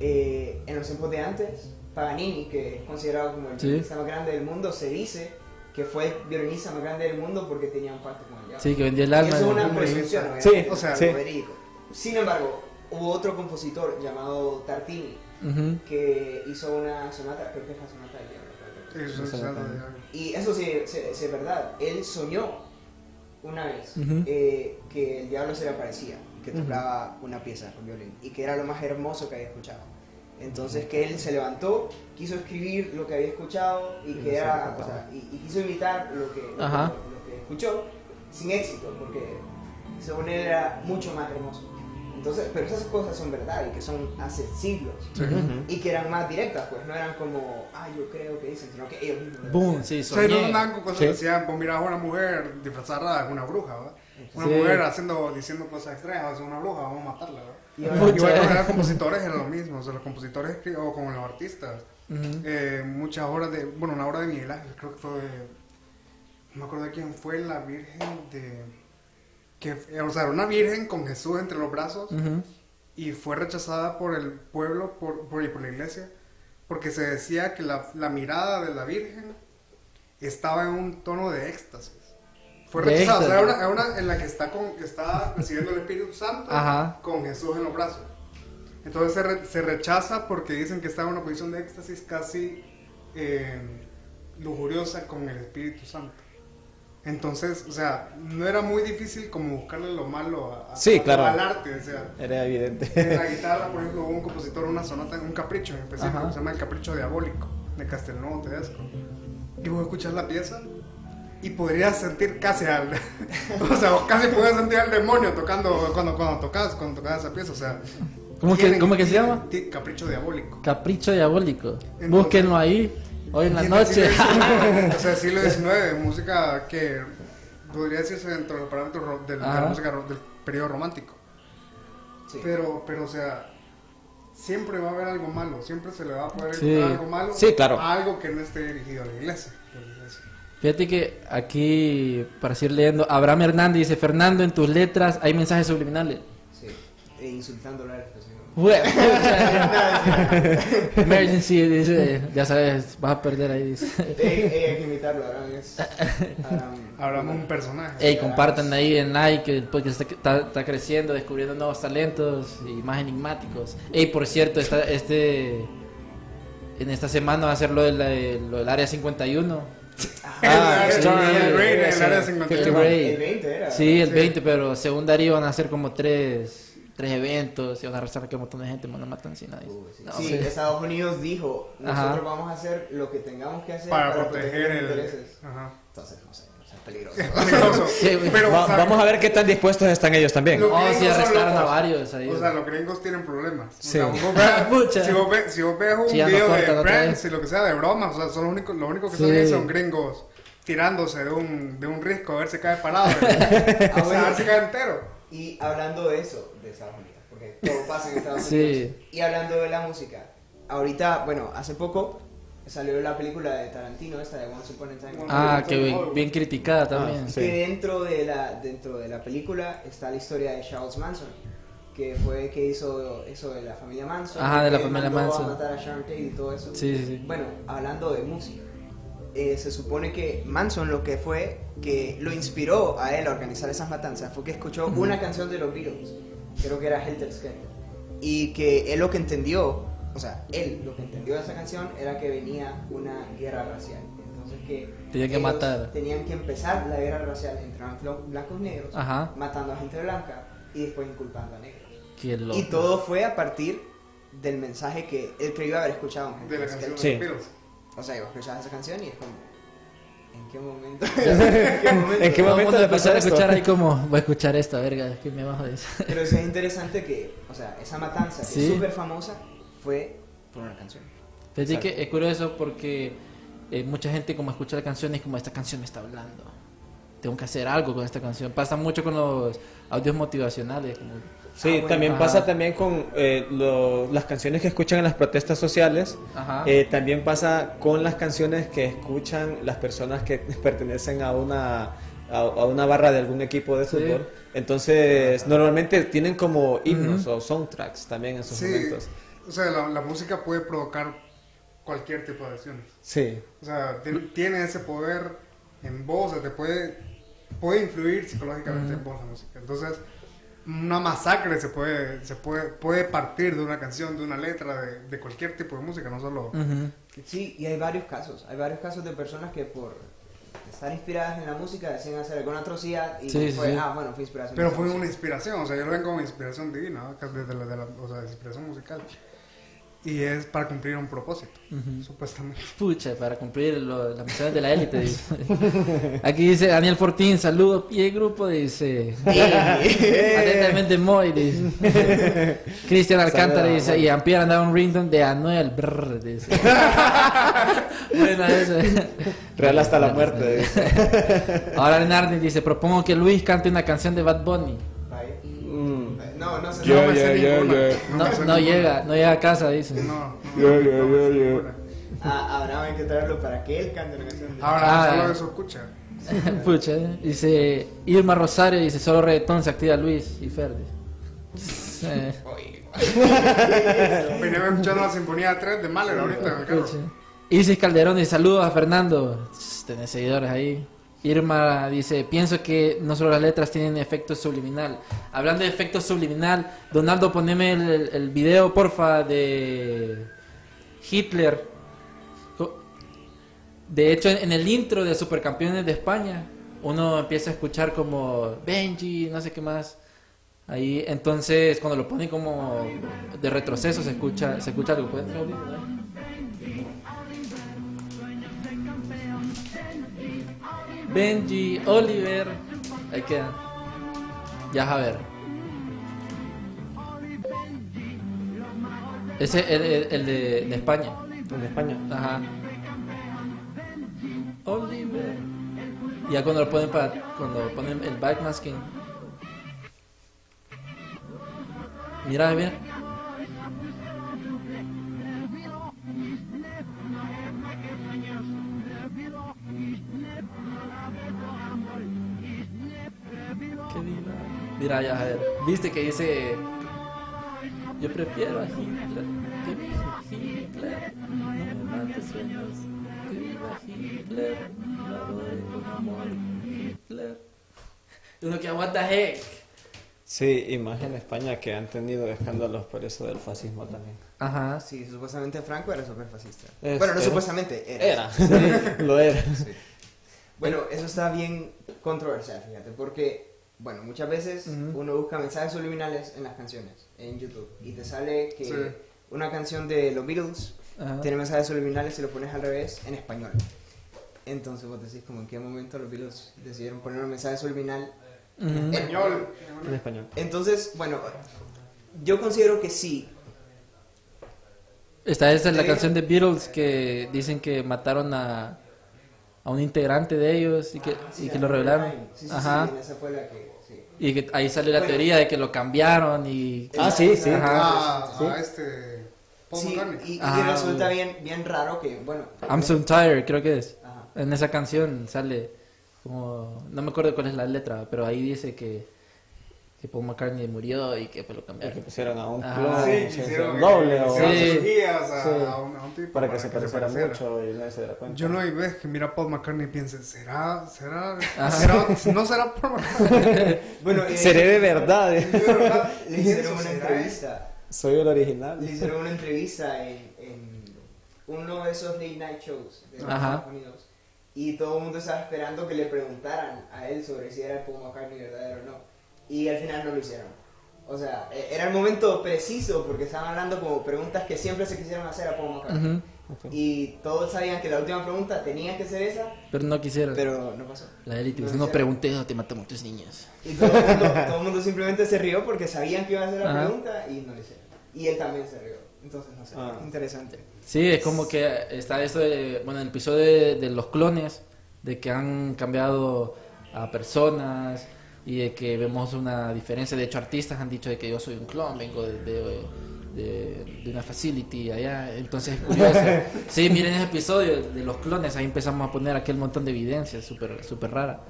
eh, en los tiempos de antes, Paganini, que es considerado como el Sí. violinista más grande del mundo, se dice que fue el violinista más grande del mundo porque tenía un pacto con el diablo. Sí, que vendía el Y alma. eso es una presunción, o sea, sí. algo verídico. Sin embargo, hubo otro compositor llamado Tartini Ujú. que hizo una sonata, creo que es la sonata del Eso es algo de- y eso sí, sí, sí es verdad. Él soñó una vez eh, que el diablo se le aparecía, que tocaba una pieza con violín y que era lo más hermoso que había escuchado. Entonces que él se levantó, quiso escribir lo que había escuchado y que era, o sea, y, y quiso imitar lo que, lo que escuchó sin éxito, porque según él era mucho más hermoso. Entonces, pero esas cosas son verdad y que son hace siglos y que eran más directas, pues no eran como, ah, yo creo que dicen, sino que ellos mismos. Boom, sí, O sea, no andaban con cosas Sí. que decían, pues mira, una mujer disfrazada es una bruja, ¿verdad? Una Sí. mujer haciendo, diciendo cosas extrañas, es una bruja, vamos a matarla, ¿verdad? Igual con los compositores era lo mismo, o sea, los compositores o con los artistas, eh, muchas obras de, bueno, una obra de Miguel Ángel, creo que fue, no me acuerdo de quién fue, la Virgen de, que, o sea, una Virgen con Jesús entre los brazos y fue rechazada por el pueblo, por, por, y por la iglesia, porque se decía que la, la mirada de la Virgen estaba en un tono de éxtasis. Fue rechazada, o sea, era una, era una en la que está, con, está recibiendo el Espíritu Santo Ajá. con Jesús en los brazos. Entonces se, re- se rechaza porque dicen que está en una posición de éxtasis casi eh, lujuriosa con el Espíritu Santo. Entonces, o sea, no era muy difícil como buscarle lo malo a, Sí, a- claro. al arte. O sea, Era evidente. en la guitarra, por ejemplo, hubo un compositor, una sonata, un capricho en específico, Ajá. que se llama El Capricho Diabólico, de Castelnuovo Tedesco. Y vos escuchas la pieza y podrías sentir casi al. [laughs] o sea, casi podrías sentir al demonio tocando cuando, cuando tocas, cuando tocas esa pieza. O sea, ¿Cómo que- tienen- cómo que se llama? Capricho Diabólico. Capricho diabólico. Entonces- Búsquenlo ahí, hoy en la noche. [laughs] o sea, siglo XIX, música que podría decirse dentro de los parámetros ro- del- de Ajá. la música ro- del periodo romántico. Sí. Pero, pero, o sea, siempre va a haber algo malo, siempre se le va a poder Sí. encontrar algo malo Sí, claro. a algo que no esté dirigido a la iglesia. a la iglesia. Fíjate que aquí, para seguir leyendo, Abraham Hernández dice, Fernando, en tus letras hay mensajes subliminales. Sí, e insultándolo a la expresión. Bueno, [laughs] Emergency, dice, ya sabes, vas a perder ahí, dice. Eh, hay que es. Abraham. Hablamos de un personaje. Ey, compartan ahí en like, que el podcast está, está- está creciendo, descubriendo nuevos talentos y más enigmáticos. Ey, por cierto, está, este en esta semana va a ser lo, de la- lo del área 51. Ah, el, sí, el, el el sí. área El 51. raid. El 20 era. Sí, el 20, pero según Darío van a ser como tres, tres eventos y van a arrasar que un montón de gente, me matan sin nadie. No, sí, sí. Estados Unidos dijo, nosotros Ajá. vamos a hacer lo que tengamos que hacer Para, para, proteger los el. intereses. Ajá. Entonces, no sé, no sé, es peligroso. Peligroso. [laughs] Sí. Pero, Va- o sea, vamos a ver qué tan dispuestos están ellos también. Lo- No, gringos sí arrestaron a varios ahí. O sea, los gringos tienen problemas. O Sí. sea, vos [laughs] ves- si, vos ves, si vos ves un no video cortan de vez. y lo que sea de bromas, o sea, son lo único, lo único que Sí. son son gringos tirándose de un, de un risco a ver si cae parado. o [laughs] sea, a ver si cae entero. Y hablando de eso, de Estados Unidos, porque todo pasa en Estados [laughs] Sí. Unidos. Y hablando de la música, ahorita, bueno, hace poco salió la película de Tarantino, esta de Once Upon a Time. Ah, que bien, bien criticada también. sí. Que dentro de, la, dentro de la película está la historia de Charles Manson, que fue que hizo eso de la familia Manson. Ajá, de la familia Manson. a matar a Sharon Tate y todo eso. Sí, sí, sí. Bueno, hablando de música, eh, se supone que Manson lo que fue que lo inspiró a él a organizar esas matanzas fue que escuchó una canción de los Beatles, creo que era Helter Skelter, y que él lo que entendió, o sea, él lo que entendió de esa canción era que venía una guerra racial. Entonces que Tenían que ellos matar. Tenían que empezar la guerra racial entre blan- blancos y negros, Ajá. matando a gente blanca y después inculpando a negros. Qué loco. Y todo fue a partir del mensaje que él creyó haber escuchado en De la canción Sí. de los Beatles. O sea, yo escuchaba esa canción y es como, ¿en qué momento? [laughs] ¿En qué momento? ¿En qué momento de pasar a escuchar ahí como, voy a escuchar esta verga, que me bajo de eso. [laughs] Pero eso es interesante que, o sea, esa matanza que Sí. es súper famosa fue por una canción. Que es curioso porque eh, mucha gente como escucha la canción y es como esta canción me está hablando. Tengo que hacer algo con esta canción. Pasa mucho con los audios motivacionales. Como, Sí, Ah, bueno. también Ajá. pasa también con eh, lo- las canciones que escuchan en las protestas sociales. Ajá. Eh, también pasa con las canciones que escuchan las personas que [laughs] pertenecen a una a, a una barra de algún equipo de Sí. fútbol. Entonces, normalmente tienen como himnos o soundtracks también en sus Sí, momentos. o sea, la, la música puede provocar cualquier tipo de acciones. Sí. O sea, ti- tiene ese poder en vos, o sea, te puede, puede influir psicológicamente en vos la música. Entonces, una masacre se puede, se puede, puede partir de una canción, de una letra, de, de cualquier tipo de música, no solo... Sí, y hay varios casos. Hay varios casos de personas que por estar inspiradas en la música deciden hacer alguna atrocidad y Sí, sí, fue, sí. ah, bueno, fue inspiración. Pero fue una inspiración, o sea, yo lo ven como inspiración divina, ¿no? Desde la, de la, o sea, inspiración musical. Y es para cumplir un propósito, supuestamente. Pucha, para cumplir lo- las misiones de la élite. dice. Aquí dice Daniel Fortín, saludos, pie grupo, dice. [laughs] Atentamente Moy, dice. Cristian Alcántara Saluda, dice, y Ampier andaba un ringtone de Anuel, brr, dice. [laughs] Buena esa. Real hasta la muerte. Ahora Lenardi dice, propongo que Luis cante una canción de Bad Bunny. No, no sé. Yeah, no yeah, ninguna. yeah. No, no ninguna. llega, no llega a casa, dice. No, no, Yeah, no, no. Ah, ahora hay que traerlo para que él cante una canción. de- Ahora, Ah. solo eso escucha. [laughs] Pucha, eh. dice Irma Rosario, dice solo reggaetón se activa Luis y Ferdi. [laughs] Venía escuchando la Sinfonía 3 de Mahler ahorita en el carro. pucha. Isis Calderón dice saludos a Fernando. Tenés seguidores ahí. Irma dice, pienso que no solo las letras tienen efecto subliminal. Hablando de efecto subliminal, Donaldo, poneme el, el- video, porfa, de Hitler. De hecho, en, el intro de Supercampeones de España, uno empieza a escuchar como Benji, no sé qué más. Ahí, entonces, cuando lo ponen como de retroceso, se escucha, se escucha algo. ¿Pueden traer Benji, Oliver. Ahí queda. Ya a ver. Ese es el, el- el de, de España. España. Ajá. Oliver. Ya cuando lo ponen para. Cuando ponen el backmasking. Mira, bien. Mira, ya, a ver. Viste que dice. Yo prefiero a Hitler. Que viva Hitler. No me mates sueños. Que viva Hitler. Lo adoro con amor. Hitler. Uno que, what the heck. Sí, y más en España que han tenido escándalos por eso del fascismo también. Ajá. Sí, supuestamente Franco era súper fascista. Es- bueno, no era. supuestamente, era. Era, [laughs] lo era. Sí. Bueno, eso está bien controversial, fíjate, porque, bueno, muchas veces uno busca mensajes subliminales en las canciones, en YouTube, y te sale que Sí. una canción de los Beatles tiene mensajes subliminales y lo pones al revés en español. Entonces vos decís, como en qué momento los Beatles decidieron poner un mensaje subliminal en Español. En español. Entonces, bueno, yo considero que sí. Esta esa es la canción de Beatles que dicen que mataron a, a un integrante de ellos y que, Sí, y que lo revelaron. Sí, sí, Ajá. sí, esa fue la que... Sí. Y que ahí salió la Bueno. teoría de que lo cambiaron y... Ah, sí, sí. Ajá. A, Sí. a este. Sí, y, y Ah, resulta bien, bien raro que, bueno... I'm so tired, creo que es. Ajá. En esa canción sale como... No me acuerdo cuál es la letra, pero ahí dice que, que Paul McCartney murió y que pues lo que pusieron a un clon, Sí, hicieron un doble o Sí. a, Sí. a un, a un tipo para que se pareciera pareciera. mucho y nadie se diera cuenta. Yo no hay vez que mira a Paul McCartney y piense, ¿será? ¿Será? ¿será no será Paul McCartney? [laughs] Bueno, eh, Seré de verdad. eh. De verdad, le [laughs] hicieron una entrevista. Soy el original. Le hicieron una entrevista en, en uno de esos late night shows de los Ajá. Estados Unidos. Y todo el mundo estaba esperando que le preguntaran a él sobre si era Paul McCartney verdadero o no. Y al final no lo hicieron. O sea, e- era el momento preciso porque estaban hablando como preguntas que siempre se quisieron hacer a Paul McCartney. Ujú. Y todos sabían que la última pregunta tenía que ser esa, Pero no quisieron. pero no pasó. la élite no dice, no pregunté, no te matamos tus niños. Y todo el, mundo, todo el mundo simplemente se rió porque sabían que iba a hacer la Ajá. pregunta y no lo hicieron. Y él también se rió. Entonces, no sé, Ah. interesante. Sí, es como que está esto de, bueno, el episodio de, de los clones, de que han cambiado a personas y de que vemos una diferencia. De hecho, artistas han dicho de que yo soy un clon, vengo de, de, de- de una facility allá. Entonces es curioso. [laughs] Sí, miren ese episodio de los clones, ahí empezamos a poner aquel montón de evidencia, súper súper rara.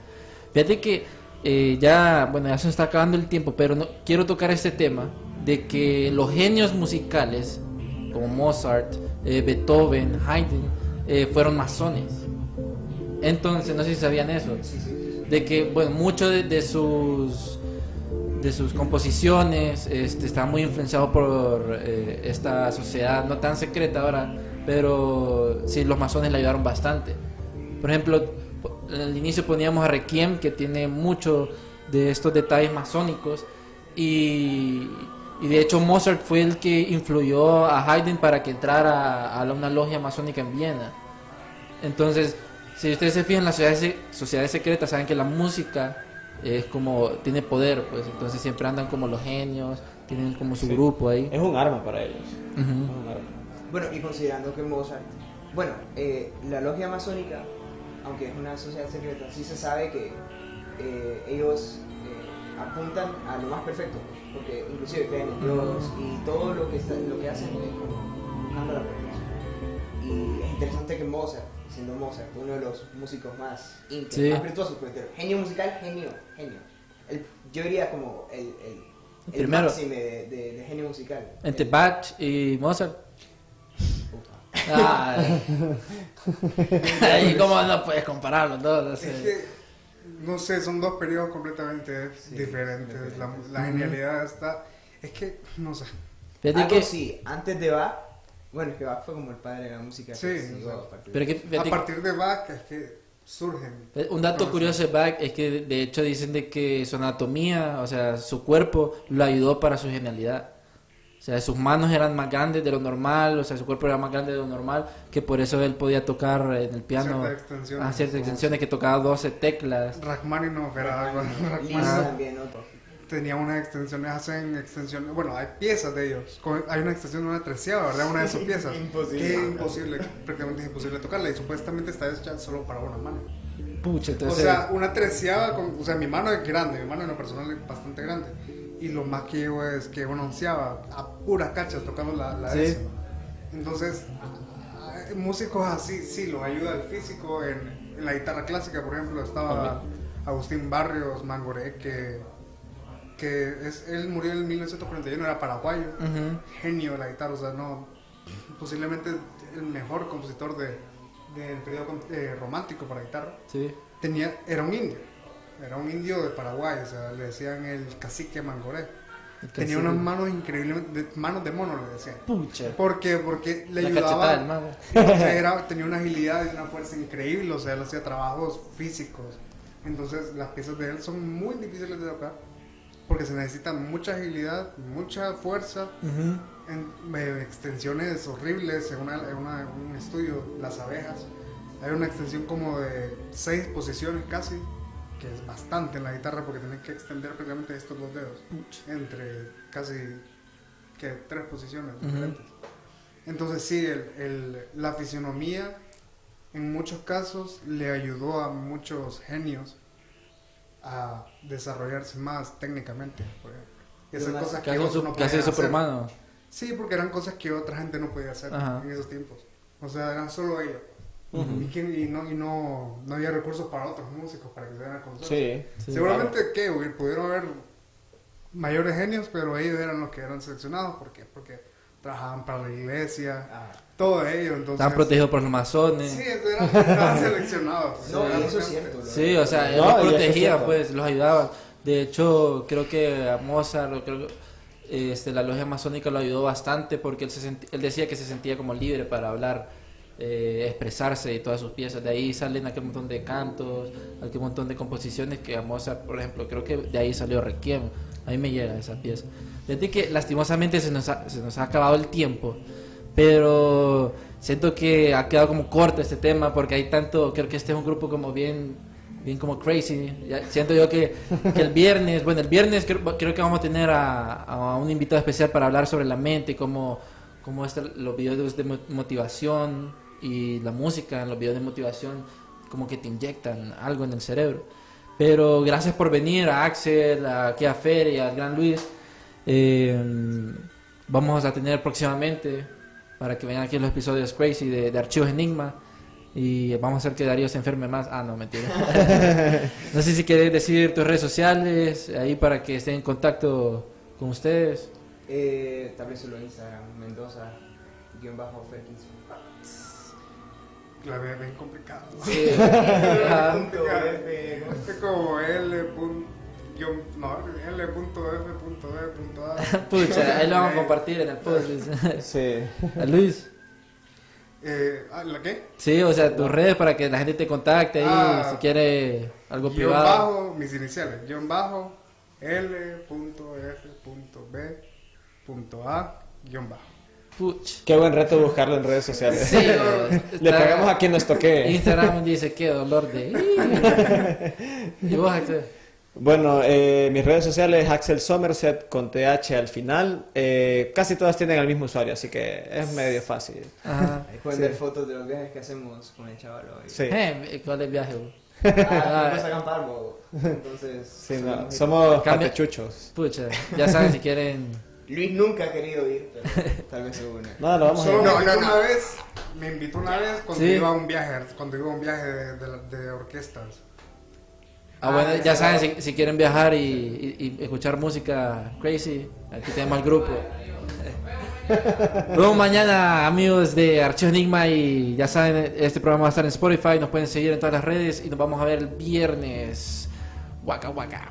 Fíjate que eh, ya, bueno, ya se nos está acabando el tiempo, pero no, quiero tocar este tema de que los genios musicales, como Mozart, eh, Beethoven, Haydn, eh, fueron masones. Entonces, no sé si sabían eso, de que, bueno, muchos de, sus de sus composiciones este, está muy influenciado por eh, esta sociedad no tan secreta ahora, pero sí, los masones le ayudaron bastante. Por ejemplo, al inicio poníamos a Requiem, que tiene mucho de estos detalles masónicos, y, y de hecho Mozart fue el que influyó a Haydn para que entrara a, a una logia masónica en Viena. Entonces, si ustedes se fijan, las sociedades, sociedades secretas saben que la música es como, tiene poder, pues entonces siempre andan como los genios, tienen como su Sí. grupo ahí. Es un arma para ellos. Ujú. Es un arma. Bueno, y considerando que Mozart, bueno, eh, la logia masónica, aunque es una sociedad secreta, sí se sabe que eh, ellos eh, apuntan a lo más perfecto, porque inclusive creen en Dios y todo lo que, está- lo que hacen es como buscando la perfección. Y es interesante que Mozart, siendo Mozart uno de los músicos más íntimos, Sí. más virtuosos, porque genio musical, genio, genio. El- yo diría como el, el, el Primero. de, de- de genio musical. Entre El- Bach y Mozart. Puta. Ay. Ahí como no puedes compararlo, no, no Es sé. que, no sé, son dos periodos completamente diferentes. La, la genialidad está. Es que, no sé. Algo que, sí, antes de Bach, bueno, es que Bach fue como el padre de la música. Sí, que sea, a partir pero de- que- fíjate A partir de Bach es que surgen. Eh, Un dato curioso de Bach es que de- hecho dicen de que su anatomía, o sea, su cuerpo lo ayudó para su genialidad. O sea, sus manos eran más grandes de lo normal, o sea, su cuerpo era más grande de lo normal, que por eso él podía tocar en el piano Ciertas extensiones. a ciertas extensiones, que tocaba 12 teclas. Rachmaninoff era algo. Rachmaninoff también, otro. Tenía unas extensiones, hacen extensiones. Bueno, hay piezas de ellos. Hay una extensión de una treceava, ¿verdad? Una de sus [laughs] piezas. Imposible. Que es imposible, prácticamente es imposible tocarla. Y supuestamente está hecha solo para una mano. Pucha, O entonces... sea, una treceava, con, o sea, mi mano es grande, mi mano en lo personal es bastante grande. Y lo más que llevo es que una onceava, a puras cachas tocando la, la Sí. Entonces, a- músicos así, sí, lo ayuda el físico. En, en la guitarra clásica, por ejemplo, estaba Agustín Barrios, Mangoré, que, es, él murió en 1941, era paraguayo, Ujú. genio de la guitarra, o sea, no, posiblemente el mejor compositor de, del periodo eh, romántico para guitarra Sí. tenía, era un indio. era un indio de Paraguay, o sea, le decían el cacique Mangoré. Tenía unas manos increíblemente, de- manos de mono le decían. Pucha. ¿Por qué? Porque le La ayudaba. del mago. [laughs] Era- tenía una agilidad y una fuerza increíble, o sea, él hacía trabajos físicos. Entonces las piezas de él son muy difíciles de tocar porque se necesita mucha agilidad, mucha fuerza, en, eh, extensiones horribles. En, una, en una- un estudio, las abejas, hay una extensión como de seis posiciones casi, que es bastante en la guitarra porque tienes que extender prácticamente estos dos dedos entre casi que tres posiciones diferentes. Entonces sí, el, el- la fisionomía en muchos casos le ayudó a muchos genios a desarrollarse más técnicamente, por ejemplo. Y hacer cosas que otros su, no casi podían hacer. superhumano. Sí, porque eran cosas que otra gente no podía hacer Ajá. en esos tiempos. O sea, eran solo ellos. y, y no, y no, no había recursos para otros músicos para que se dieran a conocer. Sí. Sí. Seguramente que pudieron haber mayores genios, pero ellos eran los que eran seleccionados. ¿Por qué? Porque trabajaban para la iglesia, Ah. todo ello. Entonces, Estaban protegidos por los masones. Sí, eran, estaban [laughs] seleccionados. pues. No, Eran eso es gente- cierto. lo- Sí, o sea, No, los protegían, pues, los ayudaban. De hecho, creo que a Mozart, creo que, este, la logia masónica lo ayudó bastante porque él, se senti- él decía que se sentía como libre para hablar, eh, expresarse y todas sus piezas. De ahí salen aquel montón de cantos, aquel montón de composiciones que a Mozart, por ejemplo, creo que de ahí salió Requiem. A mí me llega esa pieza. Desde que lastimosamente se nos, ha, se nos ha acabado el tiempo, pero siento que ha quedado como corto este tema porque hay tanto, creo que este es un grupo como bien, bien como crazy. Ya siento yo que, que el viernes, bueno, el viernes creo, creo que vamos a tener a, a un invitado especial para hablar sobre la mente, cómo, cómo están los videos de mo- motivación y la música los videos de motivación como que te inyectan algo en el cerebro. Pero gracias por venir a Axel, a Kia Fer y al Gran Luis. Eh, vamos a tener próximamente para que vengan aquí los episodios crazy de, de Archivos Enigma. Y vamos a hacer que Darío se enferme más. Ah, no, mentira. [laughs] no sé si quieres decir tus redes sociales ahí para que estén en contacto con ustedes. Eh, tal vez solo Instagram, Mendoza, guion bajo. La veo bien complicado. Sí. Punto F, ¿no? Es como L. pun- guión- No, L.F.D.A. [laughs] Pucha, ahí lo vamos a compartir en el post. [laughs] Sí. A Luis. Eh, ¿La qué? Sí, o sea, tus redes para que la gente te contacte ahí Ah. si quiere algo Guión privado. bajo, mis iniciales. Guión bajo, L.F.B.A. Guión bajo. Puch. Qué buen reto buscarlo en redes sociales. Sí, [laughs] Le pagamos a quien nos toque. Instagram dice qué dolor de. ¿Y vos, Axel? Bueno, eh, mis redes sociales Axel Somerset con TH al final. Eh, casi todas tienen el mismo usuario, así que es medio fácil. Ajá. Ahí pueden ver fotos de los viajes que hacemos con el chaval hoy. Sí. Eh, ¿Cuál es el viaje? Ah, vamos a acampar, bo. Entonces, Sí, no, somos- somos Cambia- patechuchos. Pucha, ya saben si quieren. Luis nunca ha querido ir, pero tal vez se une. [laughs] No, lo vamos a No, no, no. una vez, me invitó una vez cuando Sí. iba a un viaje, cuando iba a un viaje de, de, de orquestas. Ah, bueno, ya saben si, si quieren viajar y, y- y escuchar música crazy, aquí tenemos al grupo. Nos vemos mañana, amigos de Archivo Enigma, y ya saben, este programa va a estar en Spotify, nos pueden seguir en todas las redes y nos vamos a ver el viernes. Waka waka.